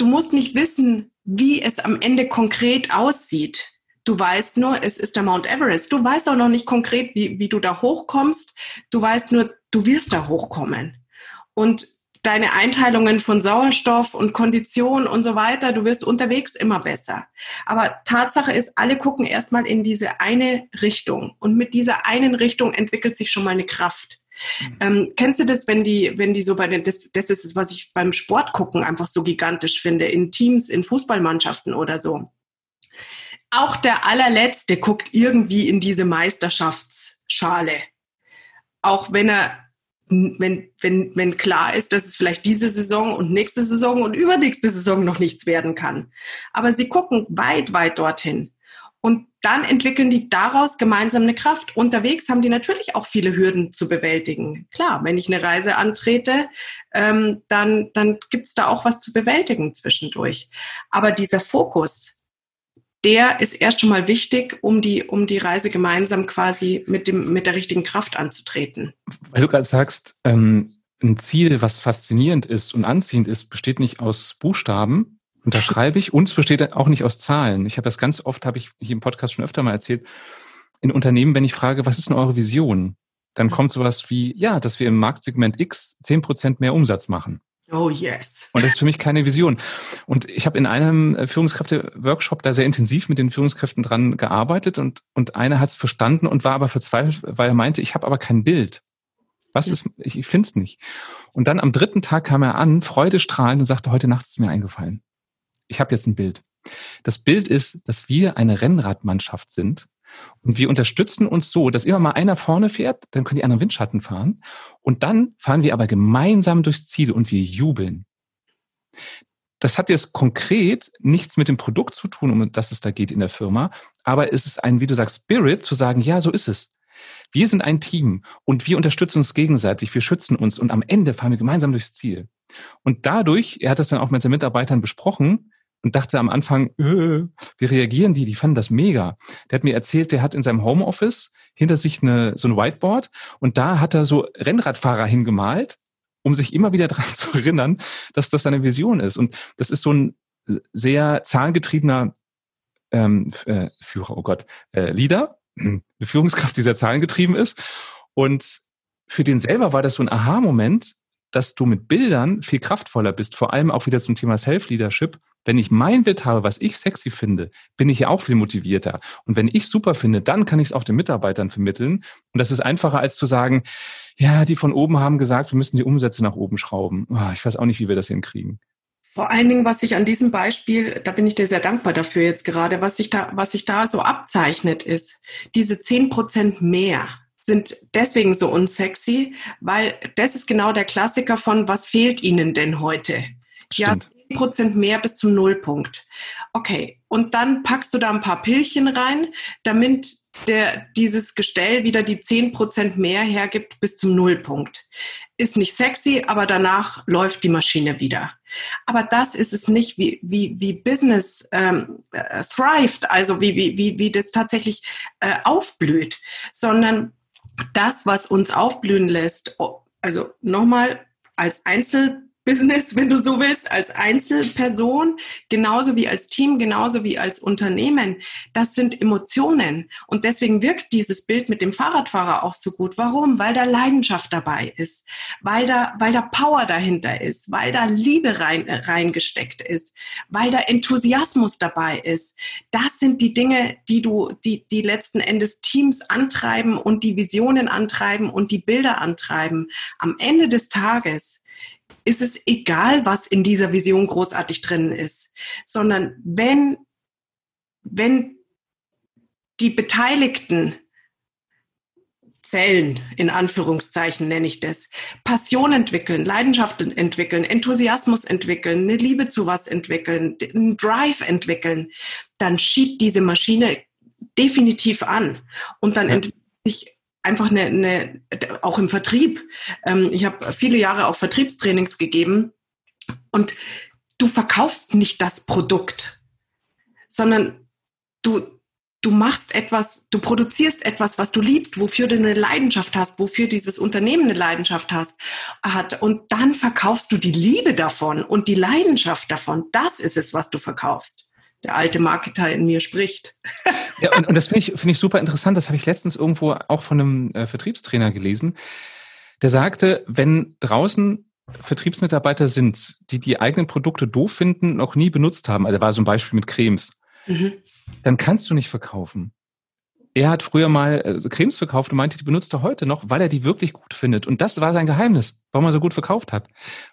Du musst nicht wissen, wie es am Ende konkret aussieht. Du weißt nur, es ist der Mount Everest. Du weißt auch noch nicht konkret, wie, wie du da hochkommst. Du weißt nur, du wirst da hochkommen. Und deine Einteilungen von Sauerstoff und Kondition und so weiter, du wirst unterwegs immer besser. Aber Tatsache ist, alle gucken erstmal in diese eine Richtung. Und mit dieser einen Richtung entwickelt sich schon mal eine Kraft. Mhm. Ähm, kennst du das, wenn die, wenn die so bei den, das, das ist es, was ich beim Sport gucken einfach so gigantisch finde, in Teams, in Fußballmannschaften oder so. Auch der allerletzte guckt irgendwie in diese Meisterschaftsschale. Auch wenn er, wenn, wenn, wenn klar ist, dass es vielleicht diese Saison und nächste Saison und übernächste Saison noch nichts werden kann. Aber sie gucken weit, weit dorthin. Und dann entwickeln die daraus gemeinsam eine Kraft. Unterwegs haben die natürlich auch viele Hürden zu bewältigen. Klar, wenn ich eine Reise antrete, ähm, dann, dann gibt's da auch was zu bewältigen zwischendurch. Aber dieser Fokus, der ist erst schon mal wichtig, um die, um die Reise gemeinsam quasi mit, dem, mit der richtigen Kraft anzutreten. Weil du gerade sagst, ähm, ein Ziel, was faszinierend ist und anziehend ist, besteht nicht aus Buchstaben, unterschreibe ich, und es besteht auch nicht aus Zahlen. Ich habe das ganz oft, habe ich hier im Podcast schon öfter mal erzählt, in Unternehmen, wenn ich frage, was ist denn eure Vision? Dann mhm. kommt sowas wie, ja, dass wir im Marktsegment X zehn Prozent mehr Umsatz machen. Oh yes. Und das ist für mich keine Vision. Und ich habe in einem äh, Führungskräfte-Workshop da sehr intensiv mit den Führungskräften dran gearbeitet und, und einer hat es verstanden und war aber verzweifelt, weil er meinte, ich habe aber kein Bild. Was ist, ich, ich finde es nicht. Und dann am dritten Tag kam er an, freudestrahlend und sagte, heute Nacht ist mir eingefallen. Ich habe jetzt ein Bild. Das Bild ist, dass wir eine Rennradmannschaft sind und wir unterstützen uns so, dass immer mal einer vorne fährt, dann können die anderen Windschatten fahren. Und dann fahren wir aber gemeinsam durchs Ziel und wir jubeln. Das hat jetzt konkret nichts mit dem Produkt zu tun, um das es da geht in der Firma. Aber es ist ein, wie du sagst, Spirit zu sagen, ja, so ist es. Wir sind ein Team und wir unterstützen uns gegenseitig, wir schützen uns und am Ende fahren wir gemeinsam durchs Ziel. Und dadurch, er hat das dann auch mit seinen Mitarbeitern besprochen, und dachte am Anfang, äh, wie reagieren die? Die fanden das mega. Der hat mir erzählt, der hat in seinem Homeoffice hinter sich eine, so ein Whiteboard und da hat er so Rennradfahrer hingemalt, um sich immer wieder daran zu erinnern, dass das seine Vision ist. Und das ist so ein sehr zahlengetriebener ähm, äh, Führer, oh Gott, äh, Leader, eine Führungskraft, die sehr zahlengetrieben ist. Und für den selber war das so ein Aha-Moment, dass du mit Bildern viel kraftvoller bist, vor allem auch wieder zum Thema Self-Leadership. Wenn ich mein Bild habe, was ich sexy finde, bin ich ja auch viel motivierter. Und wenn ich super finde, dann kann ich es auch den Mitarbeitern vermitteln. Und das ist einfacher als zu sagen, ja, die von oben haben gesagt, wir müssen die Umsätze nach oben schrauben. Oh, ich weiß auch nicht, wie wir das hinkriegen. Vor allen Dingen, was sich an diesem Beispiel, da bin ich dir sehr dankbar dafür jetzt gerade, was sich da, was sich da so abzeichnet ist, diese zehn Prozent mehr sind deswegen so unsexy, weil das ist genau der Klassiker von, was fehlt Ihnen denn heute? Stimmt. Ja, Prozent mehr bis zum Nullpunkt. Okay, und dann packst du da ein paar Pillchen rein, damit der, dieses Gestell wieder die 10% mehr hergibt bis zum Nullpunkt. Ist nicht sexy, aber danach läuft die Maschine wieder. Aber das ist es nicht, wie, wie, wie Business ähm, äh, thrived, also wie, wie, wie, wie das tatsächlich äh, aufblüht, sondern das, was uns aufblühen lässt, also nochmal als Einzel Business, wenn du so willst, als Einzelperson, genauso wie als Team, genauso wie als Unternehmen. Das sind Emotionen. Und deswegen wirkt dieses Bild mit dem Fahrradfahrer auch so gut. Warum? Weil da Leidenschaft dabei ist, weil da, weil da Power dahinter ist, weil da Liebe rein, äh, reingesteckt ist, weil da Enthusiasmus dabei ist. Das sind die Dinge, die du, die, die letzten Endes Teams antreiben und die Visionen antreiben und die Bilder antreiben. Am Ende des Tages ist es egal, was in dieser Vision großartig drin ist, sondern wenn, wenn die Beteiligten Zellen, in Anführungszeichen nenne ich das, Passion entwickeln, Leidenschaft entwickeln, Enthusiasmus entwickeln, eine Liebe zu was entwickeln, einen Drive entwickeln, dann schiebt diese Maschine definitiv an und dann ja. entwickelt sich einfach eine, eine auch im Vertrieb. Ähm, ich habe viele Jahre auch Vertriebstrainings gegeben und du verkaufst nicht das Produkt, sondern du, du machst etwas, du produzierst etwas, was du liebst, wofür du eine Leidenschaft hast, wofür dieses Unternehmen eine Leidenschaft hast, hat. Und dann verkaufst du die Liebe davon und die Leidenschaft davon. Das ist es, was du verkaufst der alte Marketer in mir spricht. Ja, und, und das finde ich, finde ich super interessant. Das habe ich letztens irgendwo auch von einem äh, Vertriebstrainer gelesen. Der sagte, wenn draußen Vertriebsmitarbeiter sind, die die eigenen Produkte doof finden, noch nie benutzt haben, also war so ein Beispiel mit Cremes, mhm. dann kannst du nicht verkaufen er hat früher mal äh, Cremes verkauft und meinte, die benutzt er heute noch, weil er die wirklich gut findet. Und das war sein Geheimnis, warum er so gut verkauft hat.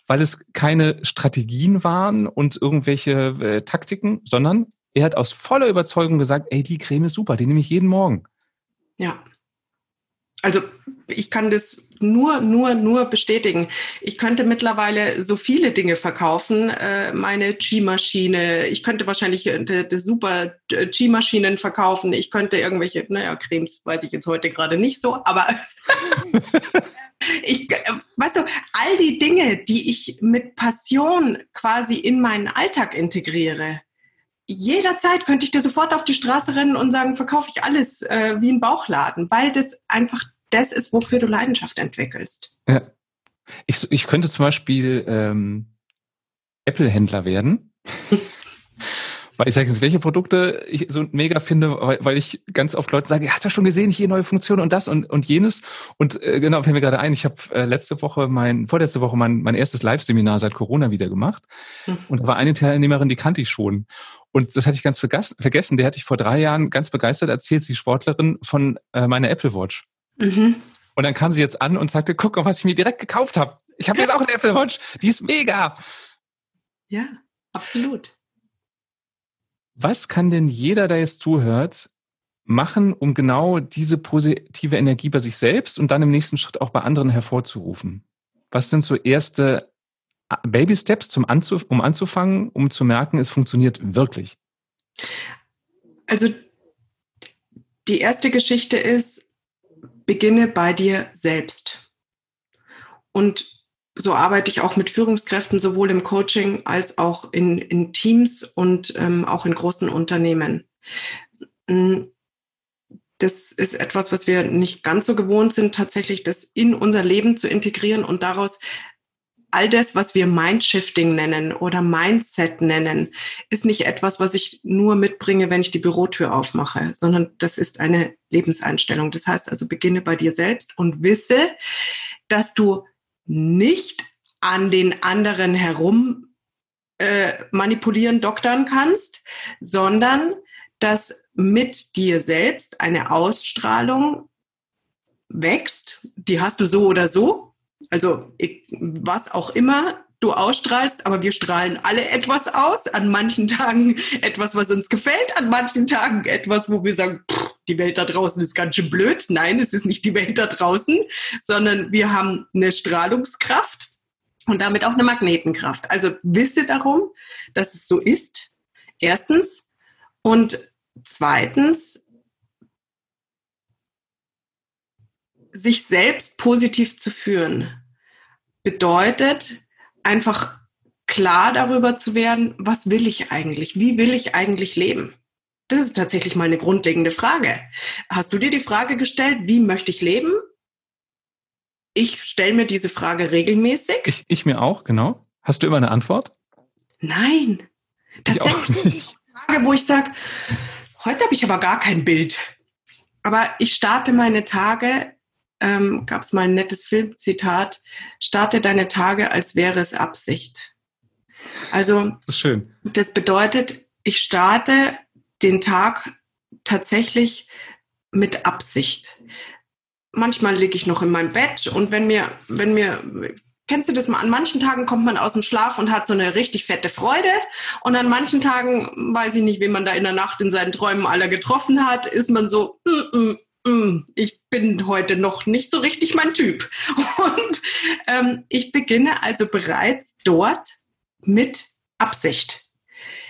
Weil es keine Strategien waren und irgendwelche äh, Taktiken, sondern er hat aus voller Überzeugung gesagt, ey, die Creme ist super, die nehme ich jeden Morgen. Ja. Also ich kann das nur, nur, nur bestätigen. Ich könnte mittlerweile so viele Dinge verkaufen. Äh, meine Qi-Maschine, ich könnte wahrscheinlich äh, die, super äh, Qi-Maschinen verkaufen. Ich könnte irgendwelche, naja, Cremes weiß ich jetzt heute gerade nicht so, aber ich, weißt du, all die Dinge, die ich mit Passion quasi in meinen Alltag integriere, jederzeit könnte ich dir sofort auf die Straße rennen und sagen, verkaufe ich alles äh, wie ein Bauchladen, weil das einfach das ist, wofür du Leidenschaft entwickelst. Ja. Ich, ich könnte zum Beispiel ähm, Apple-Händler werden. weil ich sage jetzt, welche Produkte ich so mega finde, weil, weil ich ganz oft Leute sage, hast du schon gesehen, hier neue Funktionen und das und, und jenes. Und äh, genau, fällt mir gerade ein, ich habe äh, letzte Woche mein, vorletzte Woche mein, mein erstes Live-Seminar seit Corona wieder gemacht. Mhm. Und da war eine Teilnehmerin, die kannte ich schon. Und das hatte ich ganz vergessen. Der hatte ich vor drei Jahren ganz begeistert erzählt, sie Sportlerin von äh, meiner Apple Watch. Mhm. Und dann kam sie jetzt an und sagte, guck mal, was ich mir direkt gekauft habe. Ich habe jetzt auch eine Apple Watch. Die ist mega. Ja, absolut. Was kann denn jeder, der jetzt zuhört, machen, um genau diese positive Energie bei sich selbst und dann im nächsten Schritt auch bei anderen hervorzurufen? Was sind so erste äh, Baby Steps, zum Anzuf um anzufangen, um zu merken, es funktioniert wirklich? Also die erste Geschichte ist, beginne bei dir selbst. Und so arbeite ich auch mit Führungskräften, sowohl im Coaching als auch in, in Teams und ähm, auch in großen Unternehmen. Mm, das ist etwas, was wir nicht ganz so gewohnt sind, tatsächlich das in unser Leben zu integrieren und daraus all das, was wir Mindshifting nennen oder Mindset nennen, ist nicht etwas, was ich nur mitbringe, wenn ich die Bürotür aufmache, sondern das ist eine Lebenseinstellung. Das heißt also, beginne bei dir selbst und wisse, dass du nicht an den anderen herum äh, manipulieren, doktern kannst, sondern dass mit dir selbst eine Ausstrahlung wächst. Die hast du so oder so. Also was auch immer du ausstrahlst, aber wir strahlen alle etwas aus. An manchen Tagen etwas, was uns gefällt, an manchen Tagen etwas, wo wir sagen, pff, die Welt da draußen ist ganz schön blöd. Nein, es ist nicht die Welt da draußen, sondern wir haben eine Strahlungskraft und damit auch eine Magnetenkraft. Also wisse darum, dass es so ist. Erstens. Und zweitens, sich selbst positiv zu führen bedeutet einfach klar darüber zu werden, was will ich eigentlich? Wie will ich eigentlich leben? Das ist tatsächlich mal eine grundlegende Frage. Hast du dir die Frage gestellt, wie möchte ich leben? Ich stelle mir diese Frage regelmäßig. Ich, ich mir auch, genau. Hast du immer eine Antwort? Nein. Tatsächlich ich eine Frage, wo ich sage, heute habe ich aber gar kein Bild. Aber ich starte meine Tage, ähm, gab es mal ein nettes Filmzitat, starte deine Tage, als wäre es Absicht. Also, das ist schön. Das bedeutet, ich starte den Tag tatsächlich mit Absicht. Manchmal liege ich noch in meinem Bett und wenn mir, wenn mir, kennst du das mal, an manchen Tagen kommt man aus dem Schlaf und hat so eine richtig fette Freude und an manchen Tagen, weiß ich nicht, wen man da in der Nacht in seinen Träumen aller getroffen hat, ist man so, mm, mm, mm, ich bin heute noch nicht so richtig mein Typ. Und ähm, ich beginne also bereits dort mit Absicht.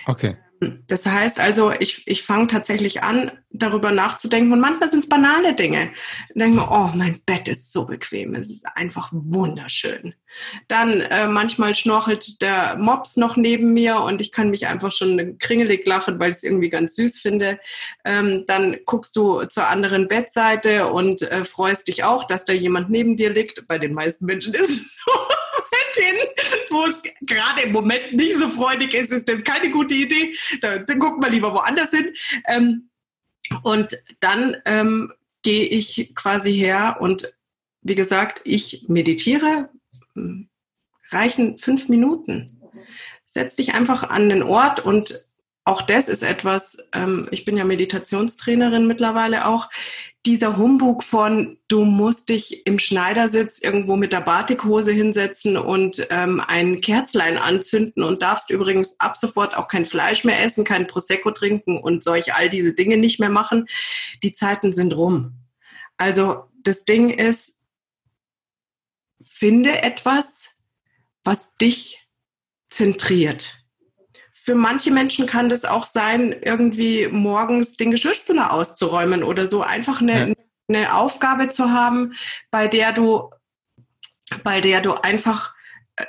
Okay. Das heißt also, ich, ich fange tatsächlich an, darüber nachzudenken und manchmal sind es banale Dinge. Ich denke mir, oh, mein Bett ist so bequem, es ist einfach wunderschön. Dann äh, manchmal schnorchelt der Mops noch neben mir und ich kann mich einfach schon kringelig lachen, weil ich es irgendwie ganz süß finde. Ähm, dann guckst du zur anderen Bettseite und äh, freust dich auch, dass da jemand neben dir liegt. Bei den meisten Menschen ist es so hin, wo es gerade im Moment nicht so freudig ist, ist das keine gute Idee. Da, dann gucken wir lieber woanders hin. Ähm, und dann ähm, gehe ich quasi her und wie gesagt, ich meditiere, hm, reichen fünf Minuten. Setz dich einfach an den Ort und auch das ist etwas, ähm, ich bin ja Meditationstrainerin mittlerweile auch, dieser Humbug von, du musst dich im Schneidersitz irgendwo mit der Batikhose hinsetzen und ähm, ein Kerzlein anzünden und darfst übrigens ab sofort auch kein Fleisch mehr essen, kein Prosecco trinken und solch all diese Dinge nicht mehr machen. Die Zeiten sind rum. Also das Ding ist, finde etwas, was dich zentriert für manche Menschen kann das auch sein, irgendwie morgens den Geschirrspüler auszuräumen oder so. Einfach eine, ja. eine Aufgabe zu haben, bei der du, bei der du einfach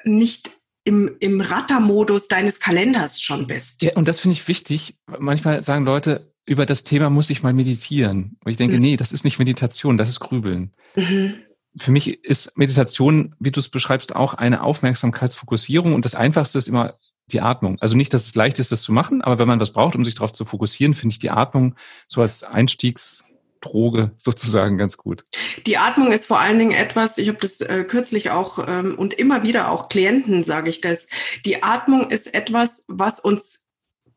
nicht im, im Rattermodus deines Kalenders schon bist. Ja, und das finde ich wichtig. Manchmal sagen Leute, über das Thema muss ich mal meditieren. Und ich denke, mhm. nee, das ist nicht Meditation, das ist Grübeln. Mhm. Für mich ist Meditation, wie du es beschreibst, auch eine Aufmerksamkeitsfokussierung und das Einfachste ist immer die Atmung. Also nicht, dass es leicht ist, das zu machen, aber wenn man was braucht, um sich darauf zu fokussieren, finde ich die Atmung so als Einstiegs Droge sozusagen ganz gut. Die Atmung ist vor allen Dingen etwas, ich habe das äh, kürzlich auch ähm, und immer wieder auch Klienten sage ich das, die Atmung ist etwas, was uns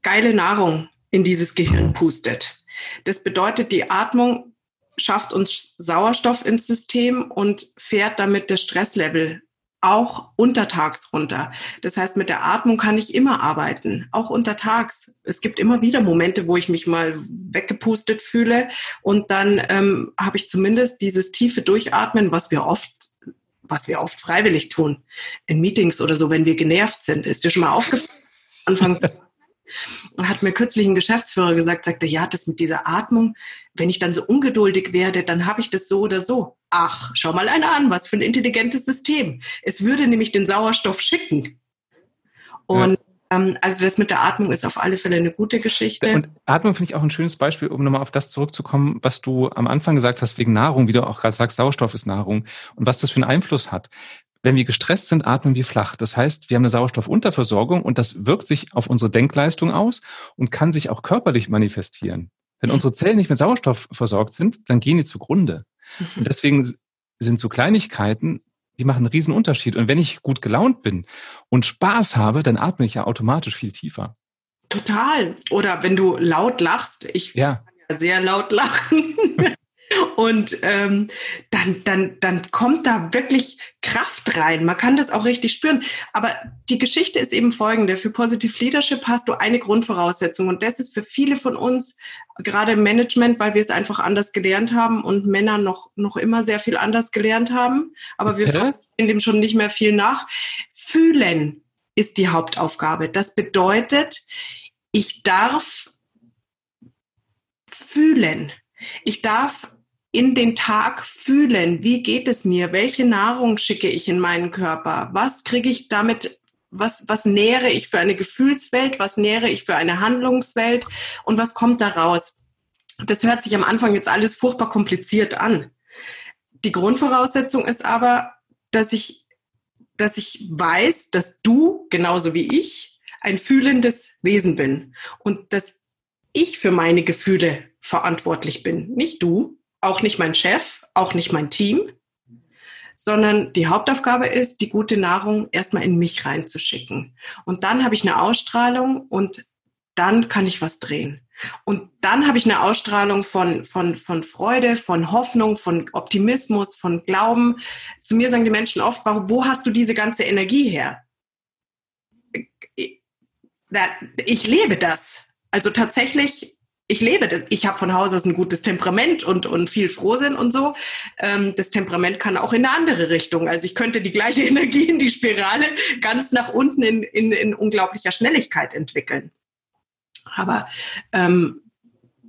geile Nahrung in dieses Gehirn pustet. Das bedeutet, die Atmung schafft uns Sauerstoff ins System und fährt damit das Stresslevel auch untertags runter. Das heißt, mit der Atmung kann ich immer arbeiten, auch untertags. Es gibt immer wieder Momente, wo ich mich mal weggepustet fühle und dann ähm, habe ich zumindest dieses tiefe Durchatmen, was wir oft was wir oft freiwillig tun, in Meetings oder so, wenn wir genervt sind. Ist dir schon mal aufgefallen? Anfang hat mir kürzlich ein Geschäftsführer gesagt, sagte, ja, das mit dieser Atmung, wenn ich dann so ungeduldig werde, dann habe ich das so oder so. Ach, schau mal einer an, was für ein intelligentes System. Es würde nämlich den Sauerstoff schicken. Und ja. ähm, also das mit der Atmung ist auf alle Fälle eine gute Geschichte. Und Atmung finde ich auch ein schönes Beispiel, um nochmal auf das zurückzukommen, was du am Anfang gesagt hast, wegen Nahrung, wie du auch gerade sagst, Sauerstoff ist Nahrung und was das für einen Einfluss hat. Wenn wir gestresst sind, atmen wir flach. Das heißt, wir haben eine Sauerstoffunterversorgung und das wirkt sich auf unsere Denkleistung aus und kann sich auch körperlich manifestieren. Wenn mhm. unsere Zellen nicht mit Sauerstoff versorgt sind, dann gehen die zugrunde. Mhm. Und deswegen sind so Kleinigkeiten, die machen einen riesen Unterschied. Und wenn ich gut gelaunt bin und Spaß habe, dann atme ich ja automatisch viel tiefer. Total. Oder wenn du laut lachst, ich ja. sehr laut lachen. Und ähm, dann, dann, dann kommt da wirklich Kraft rein. Man kann das auch richtig spüren. Aber die Geschichte ist eben folgende. Für Positive Leadership hast du eine Grundvoraussetzung. Und das ist für viele von uns, gerade im Management, weil wir es einfach anders gelernt haben und Männer noch, noch immer sehr viel anders gelernt haben. Aber wir fragen in dem schon nicht mehr viel nach. Fühlen ist die Hauptaufgabe. Das bedeutet, ich darf fühlen. Ich darf in den Tag fühlen. Wie geht es mir? Welche Nahrung schicke ich in meinen Körper? Was kriege ich damit? Was, was nähere ich für eine Gefühlswelt? Was nähere ich für eine Handlungswelt? Und was kommt da raus? Das hört sich am Anfang jetzt alles furchtbar kompliziert an. Die Grundvoraussetzung ist aber, dass ich, dass ich weiß, dass du, genauso wie ich, ein fühlendes Wesen bin und dass ich für meine Gefühle verantwortlich bin, nicht du, auch nicht mein Chef, auch nicht mein Team, sondern die Hauptaufgabe ist, die gute Nahrung erstmal in mich reinzuschicken. Und dann habe ich eine Ausstrahlung und dann kann ich was drehen. Und dann habe ich eine Ausstrahlung von, von, von Freude, von Hoffnung, von Optimismus, von Glauben. Zu mir sagen die Menschen oft, wo hast du diese ganze Energie her? Ich lebe das. Also tatsächlich ich lebe das. Ich habe von Haus aus ein gutes Temperament und, und viel Frohsinn und so. Ähm, das Temperament kann auch in eine andere Richtung. Also ich könnte die gleiche Energie in die Spirale ganz nach unten in, in, in unglaublicher Schnelligkeit entwickeln. Aber ähm,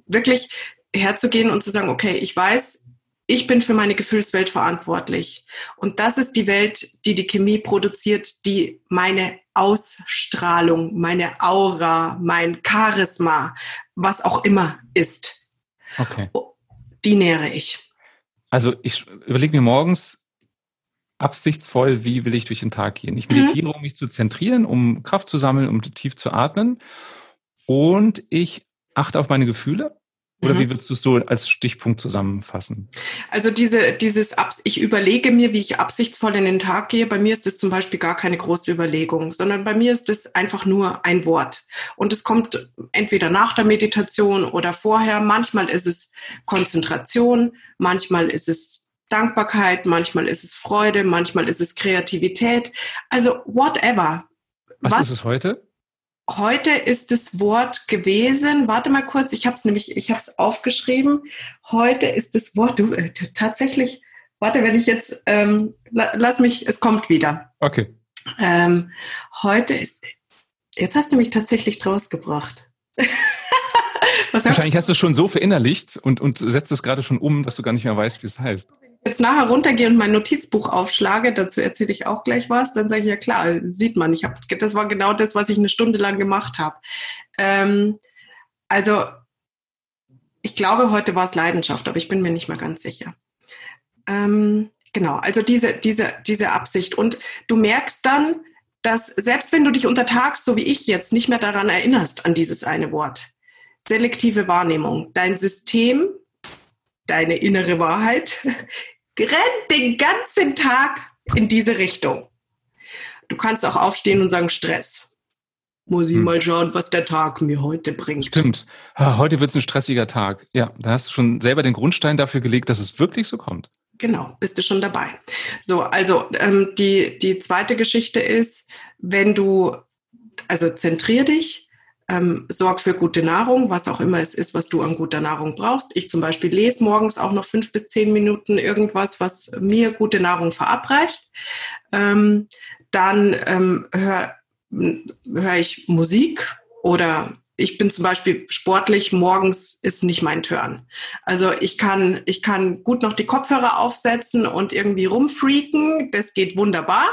wirklich herzugehen und zu sagen, okay, ich weiß, ich bin für meine Gefühlswelt verantwortlich. Und das ist die Welt, die die Chemie produziert, die meine Ausstrahlung, meine Aura, mein Charisma, was auch immer ist. Okay. Die nähere ich. Also ich überlege mir morgens absichtsvoll, wie will ich durch den Tag gehen. Ich meditiere, mhm. um mich zu zentrieren, um Kraft zu sammeln, um tief zu atmen. Und ich achte auf meine Gefühle oder mhm. wie würdest du es so als Stichpunkt zusammenfassen? Also diese, dieses, Abs ich überlege mir, wie ich absichtsvoll in den Tag gehe. Bei mir ist das zum Beispiel gar keine große Überlegung, sondern bei mir ist es einfach nur ein Wort. Und es kommt entweder nach der Meditation oder vorher. Manchmal ist es Konzentration, manchmal ist es Dankbarkeit, manchmal ist es Freude, manchmal ist es Kreativität. Also whatever. Was, Was ist es heute? Heute ist das Wort gewesen, warte mal kurz, ich habe es nämlich, ich habe es aufgeschrieben. Heute ist das Wort, du, äh, tatsächlich, warte, wenn ich jetzt, ähm, lass mich, es kommt wieder. Okay. Ähm, heute ist, jetzt hast du mich tatsächlich draus gebracht. Wahrscheinlich hast du es schon so verinnerlicht und, und setzt es gerade schon um, dass du gar nicht mehr weißt, wie es heißt. Jetzt nachher runtergehe und mein Notizbuch aufschlage, dazu erzähle ich auch gleich was, dann sage ich ja klar, sieht man, ich habe, das war genau das, was ich eine Stunde lang gemacht habe. Ähm, also ich glaube, heute war es Leidenschaft, aber ich bin mir nicht mehr ganz sicher. Ähm, genau, also diese, diese, diese Absicht. Und du merkst dann, dass selbst wenn du dich untertagst, so wie ich jetzt, nicht mehr daran erinnerst, an dieses eine Wort, selektive Wahrnehmung, dein System, deine innere Wahrheit, rennt den ganzen Tag in diese Richtung. Du kannst auch aufstehen und sagen Stress. Muss ich hm. mal schauen, was der Tag mir heute bringt. Stimmt. Heute wird es ein stressiger Tag. Ja, da hast du schon selber den Grundstein dafür gelegt, dass es wirklich so kommt. Genau, bist du schon dabei. So, also ähm, die, die zweite Geschichte ist, wenn du, also zentrier dich, ähm, sorg für gute Nahrung, was auch immer es ist, was du an guter Nahrung brauchst. Ich zum Beispiel lese morgens auch noch fünf bis zehn Minuten irgendwas, was mir gute Nahrung verabreicht. Ähm, dann ähm, höre hör ich Musik oder ich bin zum Beispiel sportlich, morgens ist nicht mein Turn. Also ich kann, ich kann gut noch die Kopfhörer aufsetzen und irgendwie rumfreaken, das geht wunderbar.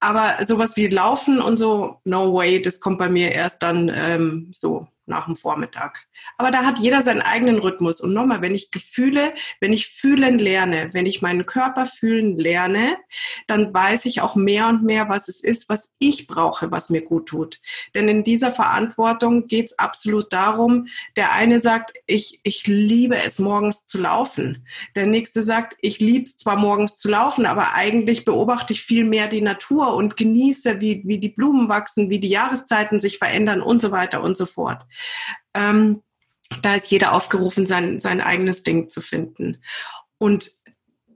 Aber sowas wie Laufen und so, no way, das kommt bei mir erst dann ähm, so nach dem Vormittag. Aber da hat jeder seinen eigenen Rhythmus. Und nochmal, wenn ich Gefühle, wenn ich fühlen lerne, wenn ich meinen Körper fühlen lerne, dann weiß ich auch mehr und mehr, was es ist, was ich brauche, was mir gut tut. Denn in dieser Verantwortung geht es absolut darum, der eine sagt, ich, ich liebe es, morgens zu laufen. Der nächste sagt, ich liebe es zwar morgens zu laufen, aber eigentlich beobachte ich viel mehr die Natur und genieße, wie, wie die Blumen wachsen, wie die Jahreszeiten sich verändern und so weiter und so fort. Ähm, da ist jeder aufgerufen, sein, sein eigenes Ding zu finden. Und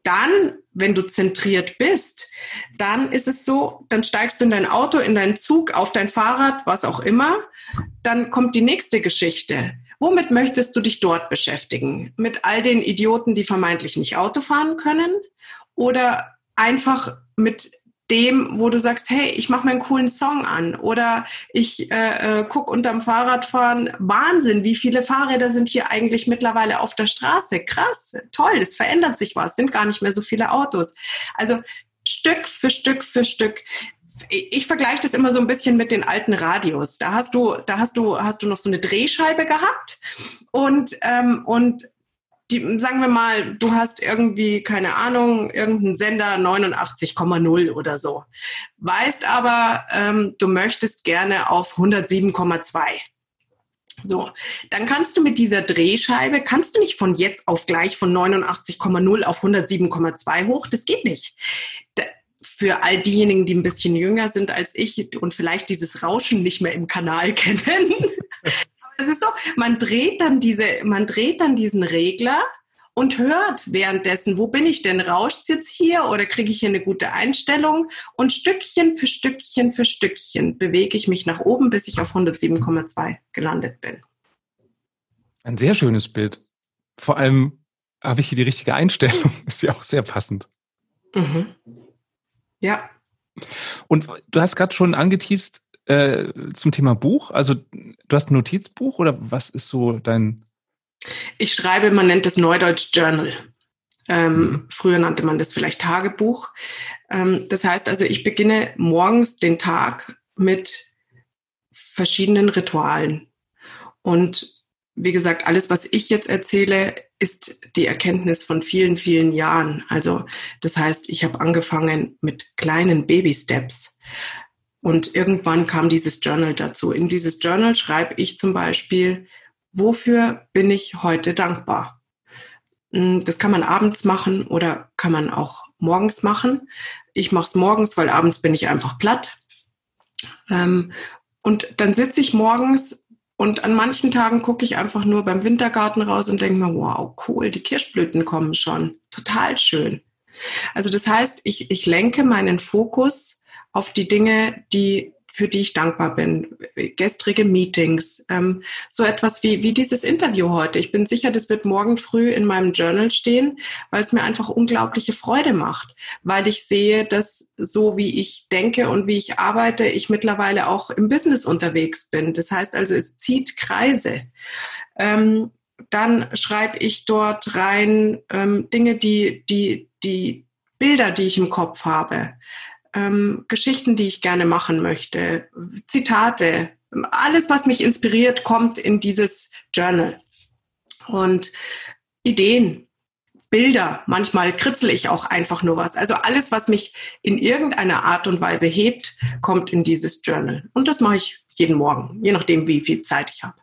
dann, wenn du zentriert bist, dann ist es so, dann steigst du in dein Auto, in deinen Zug, auf dein Fahrrad, was auch immer. Dann kommt die nächste Geschichte. Womit möchtest du dich dort beschäftigen? Mit all den Idioten, die vermeintlich nicht Auto fahren können? Oder einfach mit dem, wo du sagst, hey, ich mache mir einen coolen Song an oder ich äh, äh, guck unterm Fahrradfahren, Wahnsinn, wie viele Fahrräder sind hier eigentlich mittlerweile auf der Straße? Krass, toll, es verändert sich was, sind gar nicht mehr so viele Autos. Also Stück für Stück für Stück. Ich, ich vergleiche das immer so ein bisschen mit den alten Radios. Da hast du, da hast du, hast du noch so eine Drehscheibe gehabt und ähm, und die, sagen wir mal, du hast irgendwie, keine Ahnung, irgendeinen Sender 89,0 oder so. Weißt aber, ähm, du möchtest gerne auf 107,2. So, dann kannst du mit dieser Drehscheibe, kannst du nicht von jetzt auf gleich von 89,0 auf 107,2 hoch, das geht nicht. Da, für all diejenigen, die ein bisschen jünger sind als ich und vielleicht dieses Rauschen nicht mehr im Kanal kennen, es ist so, man dreht dann diese, man dreht dann diesen Regler und hört währenddessen, wo bin ich denn? Rauscht jetzt hier oder kriege ich hier eine gute Einstellung? Und Stückchen für Stückchen für Stückchen bewege ich mich nach oben, bis ich auf 107,2 gelandet bin. Ein sehr schönes Bild. Vor allem habe ich hier die richtige Einstellung. Ist ja auch sehr passend. Mhm. Ja. Und du hast gerade schon angeteased, äh, zum Thema Buch? Also du hast ein Notizbuch oder was ist so dein... Ich schreibe, man nennt es Neudeutsch Journal. Ähm, mhm. Früher nannte man das vielleicht Tagebuch. Ähm, das heißt also, ich beginne morgens den Tag mit verschiedenen Ritualen. Und wie gesagt, alles, was ich jetzt erzähle, ist die Erkenntnis von vielen, vielen Jahren. Also das heißt, ich habe angefangen mit kleinen Baby-Steps. Und irgendwann kam dieses Journal dazu. In dieses Journal schreibe ich zum Beispiel, wofür bin ich heute dankbar? Hm, das kann man abends machen oder kann man auch morgens machen. Ich mache es morgens, weil abends bin ich einfach platt. Ähm, und dann sitze ich morgens und an manchen Tagen gucke ich einfach nur beim Wintergarten raus und denke mir, wow, cool, die Kirschblüten kommen schon. Total schön. Also das heißt, ich, ich lenke meinen Fokus auf die Dinge, die für die ich dankbar bin. Gestrige Meetings, ähm, so etwas wie, wie dieses Interview heute. Ich bin sicher, das wird morgen früh in meinem Journal stehen, weil es mir einfach unglaubliche Freude macht, weil ich sehe, dass so wie ich denke und wie ich arbeite, ich mittlerweile auch im Business unterwegs bin. Das heißt also, es zieht Kreise. Ähm, dann schreibe ich dort rein ähm, Dinge, die, die, die Bilder, die ich im Kopf habe, ähm, Geschichten, die ich gerne machen möchte, Zitate, alles, was mich inspiriert, kommt in dieses Journal. Und Ideen, Bilder, manchmal kritzel ich auch einfach nur was. Also alles, was mich in irgendeiner Art und Weise hebt, kommt in dieses Journal. Und das mache ich jeden Morgen, je nachdem, wie viel Zeit ich habe.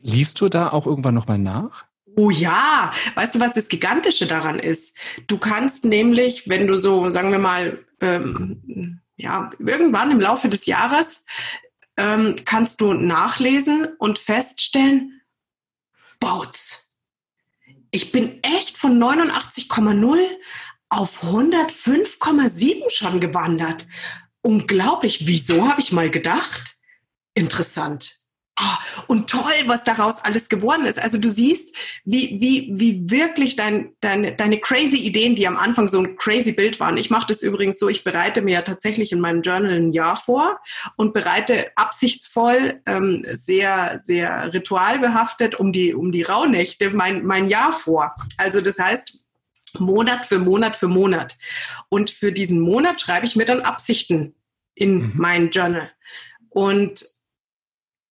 Liest du da auch irgendwann nochmal nach? Oh ja, weißt du, was das Gigantische daran ist? Du kannst nämlich, wenn du so, sagen wir mal, ähm, ja, irgendwann im Laufe des Jahres ähm, kannst du nachlesen und feststellen, Bautz, ich bin echt von 89,0 auf 105,7 schon gewandert. Unglaublich. Wieso habe ich mal gedacht? Interessant. Ah, und toll, was daraus alles geworden ist. Also du siehst, wie, wie, wie wirklich dein, deine, deine crazy Ideen, die am Anfang so ein crazy Bild waren. Ich mache das übrigens so, ich bereite mir ja tatsächlich in meinem Journal ein Jahr vor und bereite absichtsvoll, ähm, sehr, sehr ritualbehaftet um die, um die Rauhnächte mein, mein Jahr vor. Also das heißt, Monat für Monat für Monat. Und für diesen Monat schreibe ich mir dann Absichten in mhm. mein Journal. Und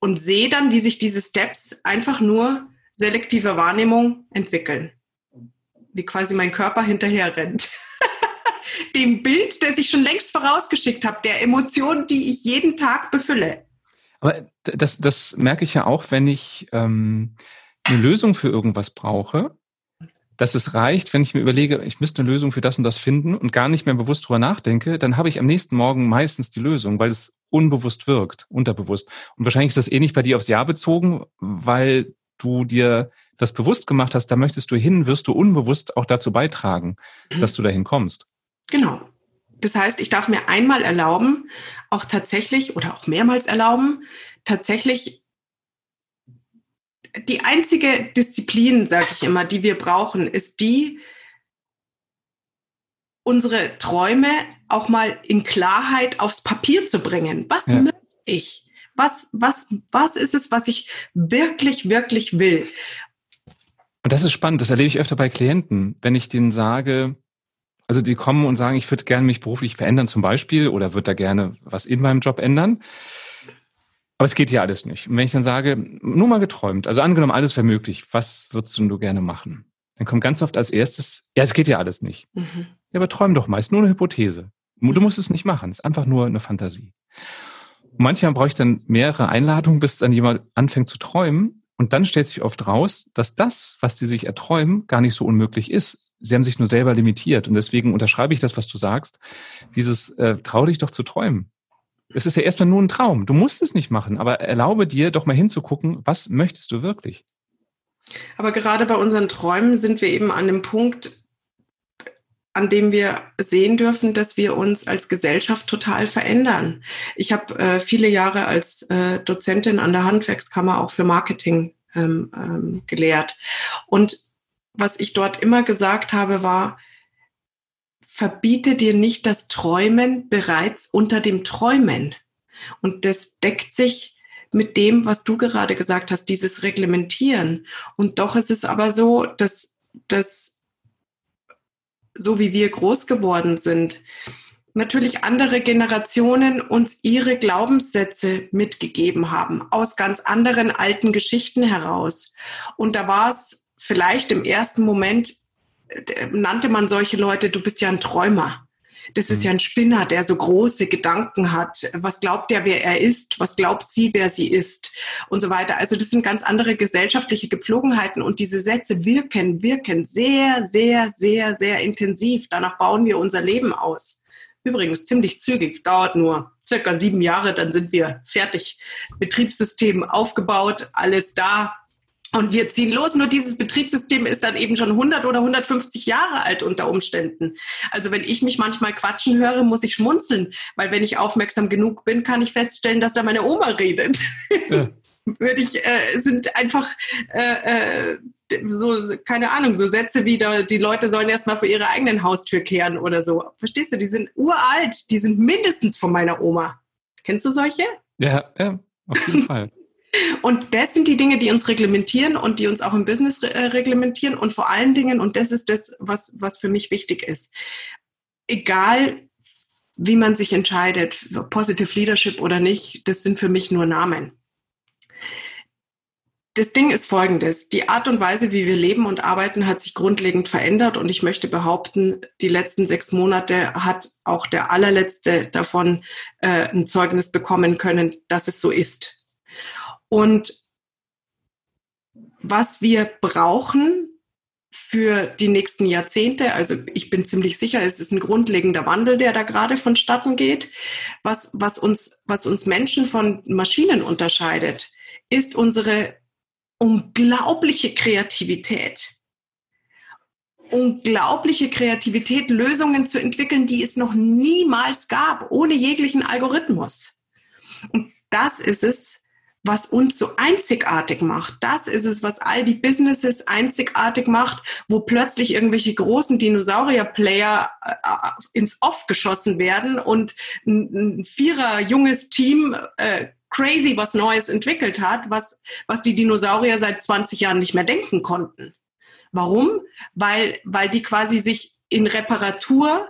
und sehe dann, wie sich diese Steps einfach nur selektive Wahrnehmung entwickeln. Wie quasi mein Körper hinterher rennt. Dem Bild, das ich schon längst vorausgeschickt habe, der Emotionen, die ich jeden Tag befülle. Aber das, das merke ich ja auch, wenn ich ähm, eine Lösung für irgendwas brauche, dass es reicht, wenn ich mir überlege, ich müsste eine Lösung für das und das finden und gar nicht mehr bewusst drüber nachdenke, dann habe ich am nächsten Morgen meistens die Lösung, weil es unbewusst wirkt, unterbewusst. Und wahrscheinlich ist das ähnlich bei dir aufs Jahr bezogen, weil du dir das bewusst gemacht hast, da möchtest du hin, wirst du unbewusst auch dazu beitragen, mhm. dass du dahin kommst. Genau. Das heißt, ich darf mir einmal erlauben, auch tatsächlich oder auch mehrmals erlauben, tatsächlich die einzige Disziplin, sage ich immer, die wir brauchen, ist die, unsere Träume auch mal in Klarheit aufs Papier zu bringen. Was ja. möchte ich? Was, was, was ist es, was ich wirklich, wirklich will? Und das ist spannend, das erlebe ich öfter bei Klienten, wenn ich denen sage, also die kommen und sagen, ich würde gerne mich beruflich verändern zum Beispiel oder würde da gerne was in meinem Job ändern. Aber es geht ja alles nicht. Und wenn ich dann sage, nur mal geträumt, also angenommen, alles wäre möglich, was würdest du gerne machen? Dann kommt ganz oft als erstes, ja, es geht ja alles nicht. Mhm. Ja, aber träum doch meist nur eine Hypothese. Du musst es nicht machen. Es ist einfach nur eine Fantasie. Und manchmal brauche ich dann mehrere Einladungen, bis dann jemand anfängt zu träumen. Und dann stellt sich oft raus, dass das, was die sich erträumen, gar nicht so unmöglich ist. Sie haben sich nur selber limitiert. Und deswegen unterschreibe ich das, was du sagst. Dieses, äh, trau dich doch zu träumen. Es ist ja erstmal nur ein Traum. Du musst es nicht machen, aber erlaube dir doch mal hinzugucken, was möchtest du wirklich? Aber gerade bei unseren Träumen sind wir eben an dem Punkt, an dem wir sehen dürfen, dass wir uns als Gesellschaft total verändern. Ich habe äh, viele Jahre als äh, Dozentin an der Handwerkskammer auch für Marketing ähm, ähm, gelehrt. Und was ich dort immer gesagt habe, war, verbiete dir nicht das Träumen bereits unter dem Träumen. Und das deckt sich mit dem, was du gerade gesagt hast, dieses Reglementieren. Und doch ist es aber so, dass, dass so wie wir groß geworden sind, natürlich andere Generationen uns ihre Glaubenssätze mitgegeben haben, aus ganz anderen alten Geschichten heraus. Und da war es vielleicht im ersten Moment, nannte man solche Leute, du bist ja ein Träumer. Das ist mhm. ja ein Spinner, der so große Gedanken hat. Was glaubt er, wer er ist? Was glaubt sie, wer sie ist? Und so weiter. Also das sind ganz andere gesellschaftliche Gepflogenheiten und diese Sätze wirken, wirken sehr, sehr, sehr, sehr intensiv. Danach bauen wir unser Leben aus. Übrigens ziemlich zügig, dauert nur circa sieben Jahre, dann sind wir fertig. Betriebssystem aufgebaut, alles da, und wir ziehen los, nur dieses Betriebssystem ist dann eben schon 100 oder 150 Jahre alt unter Umständen. Also wenn ich mich manchmal quatschen höre, muss ich schmunzeln, weil wenn ich aufmerksam genug bin, kann ich feststellen, dass da meine Oma redet. Ja. Würde ich, äh, sind einfach äh, äh, so, keine Ahnung, so Sätze wie, da, die Leute sollen erstmal vor ihre eigenen Haustür kehren oder so. Verstehst du? Die sind uralt, die sind mindestens von meiner Oma. Kennst du solche? Ja, ja auf jeden Fall. Und das sind die Dinge, die uns reglementieren und die uns auch im Business äh, reglementieren und vor allen Dingen, und das ist das, was, was für mich wichtig ist, egal wie man sich entscheidet, Positive Leadership oder nicht, das sind für mich nur Namen. Das Ding ist folgendes. Die Art und Weise, wie wir leben und arbeiten, hat sich grundlegend verändert. Und ich möchte behaupten, die letzten sechs Monate hat auch der allerletzte davon äh, ein Zeugnis bekommen können, dass es so ist. Und was wir brauchen für die nächsten Jahrzehnte, also ich bin ziemlich sicher, es ist ein grundlegender Wandel, der da gerade vonstatten geht. Was, was, uns, was uns Menschen von Maschinen unterscheidet, ist unsere unglaubliche Kreativität. Unglaubliche Kreativität, Lösungen zu entwickeln, die es noch niemals gab, ohne jeglichen Algorithmus. Und das ist es, was uns so einzigartig macht. Das ist es, was all die Businesses einzigartig macht, wo plötzlich irgendwelche großen Dinosaurier-Player äh, ins Off geschossen werden und ein, ein vierer junges Team äh, crazy was Neues entwickelt hat, was, was die Dinosaurier seit 20 Jahren nicht mehr denken konnten. Warum? Weil, weil die quasi sich in Reparatur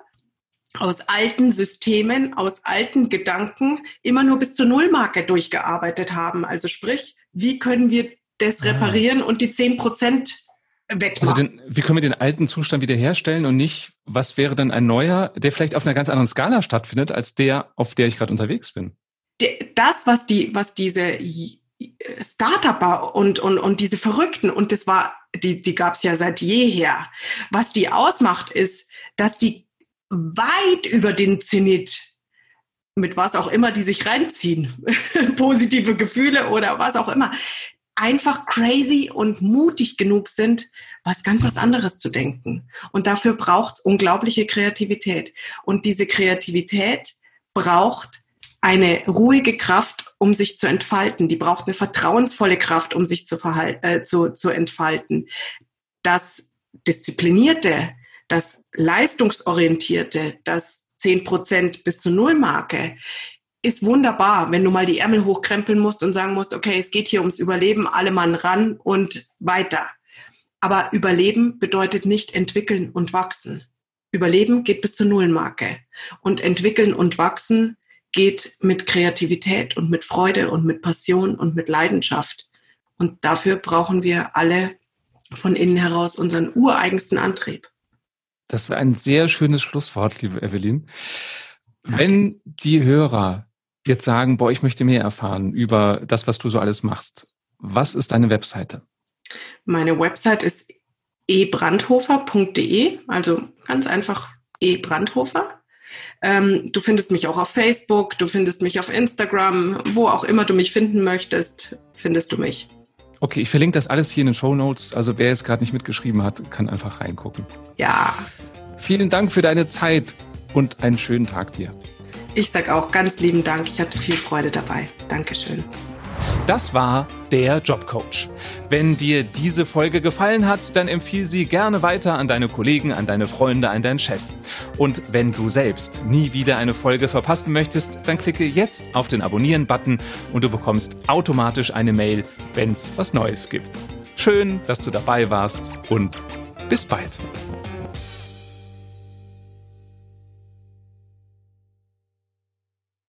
aus alten Systemen, aus alten Gedanken immer nur bis zur Nullmarke durchgearbeitet haben. Also sprich, wie können wir das ah. reparieren ah. und die 10 Prozent wegmachen? Also den, wie können wir den alten Zustand wiederherstellen und nicht, was wäre dann ein neuer, der vielleicht auf einer ganz anderen Skala stattfindet, als der, auf der ich gerade unterwegs bin? das, was die, was diese Startupper und, und, und diese Verrückten, und das war, die, die gab es ja seit jeher, was die ausmacht, ist, dass die weit über den Zenit, mit was auch immer die sich reinziehen, positive Gefühle oder was auch immer, einfach crazy und mutig genug sind, was ganz was anderes zu denken. Und dafür braucht es unglaubliche Kreativität. Und diese Kreativität braucht eine ruhige Kraft, um sich zu entfalten. Die braucht eine vertrauensvolle Kraft, um sich zu, äh, zu, zu entfalten. Das Disziplinierte, das Leistungsorientierte, das 10% bis zur Nullmarke, ist wunderbar, wenn du mal die Ärmel hochkrempeln musst und sagen musst, okay, es geht hier ums Überleben, alle Mann ran und weiter. Aber Überleben bedeutet nicht entwickeln und wachsen. Überleben geht bis zur Nullmarke. Und entwickeln und wachsen geht mit Kreativität und mit Freude und mit Passion und mit Leidenschaft. Und dafür brauchen wir alle von innen heraus unseren ureigensten Antrieb. Das war ein sehr schönes Schlusswort, liebe Evelyn. Danke. Wenn die Hörer jetzt sagen, boah, ich möchte mehr erfahren über das, was du so alles machst, was ist deine Webseite? Meine Website ist ebrandhofer.de, also ganz einfach ebrandhofer. Ähm, du findest mich auch auf Facebook, du findest mich auf Instagram, wo auch immer du mich finden möchtest, findest du mich. Okay, ich verlinke das alles hier in den Show Notes. Also wer jetzt gerade nicht mitgeschrieben hat, kann einfach reingucken. Ja. Vielen Dank für deine Zeit und einen schönen Tag dir. Ich sage auch ganz lieben Dank. Ich hatte viel Freude dabei. Dankeschön. Das war der Jobcoach. Wenn dir diese Folge gefallen hat, dann empfiehl sie gerne weiter an deine Kollegen, an deine Freunde, an deinen Chef. Und wenn du selbst nie wieder eine Folge verpassen möchtest, dann klicke jetzt auf den Abonnieren-Button und du bekommst automatisch eine Mail, wenn es was Neues gibt. Schön, dass du dabei warst und bis bald.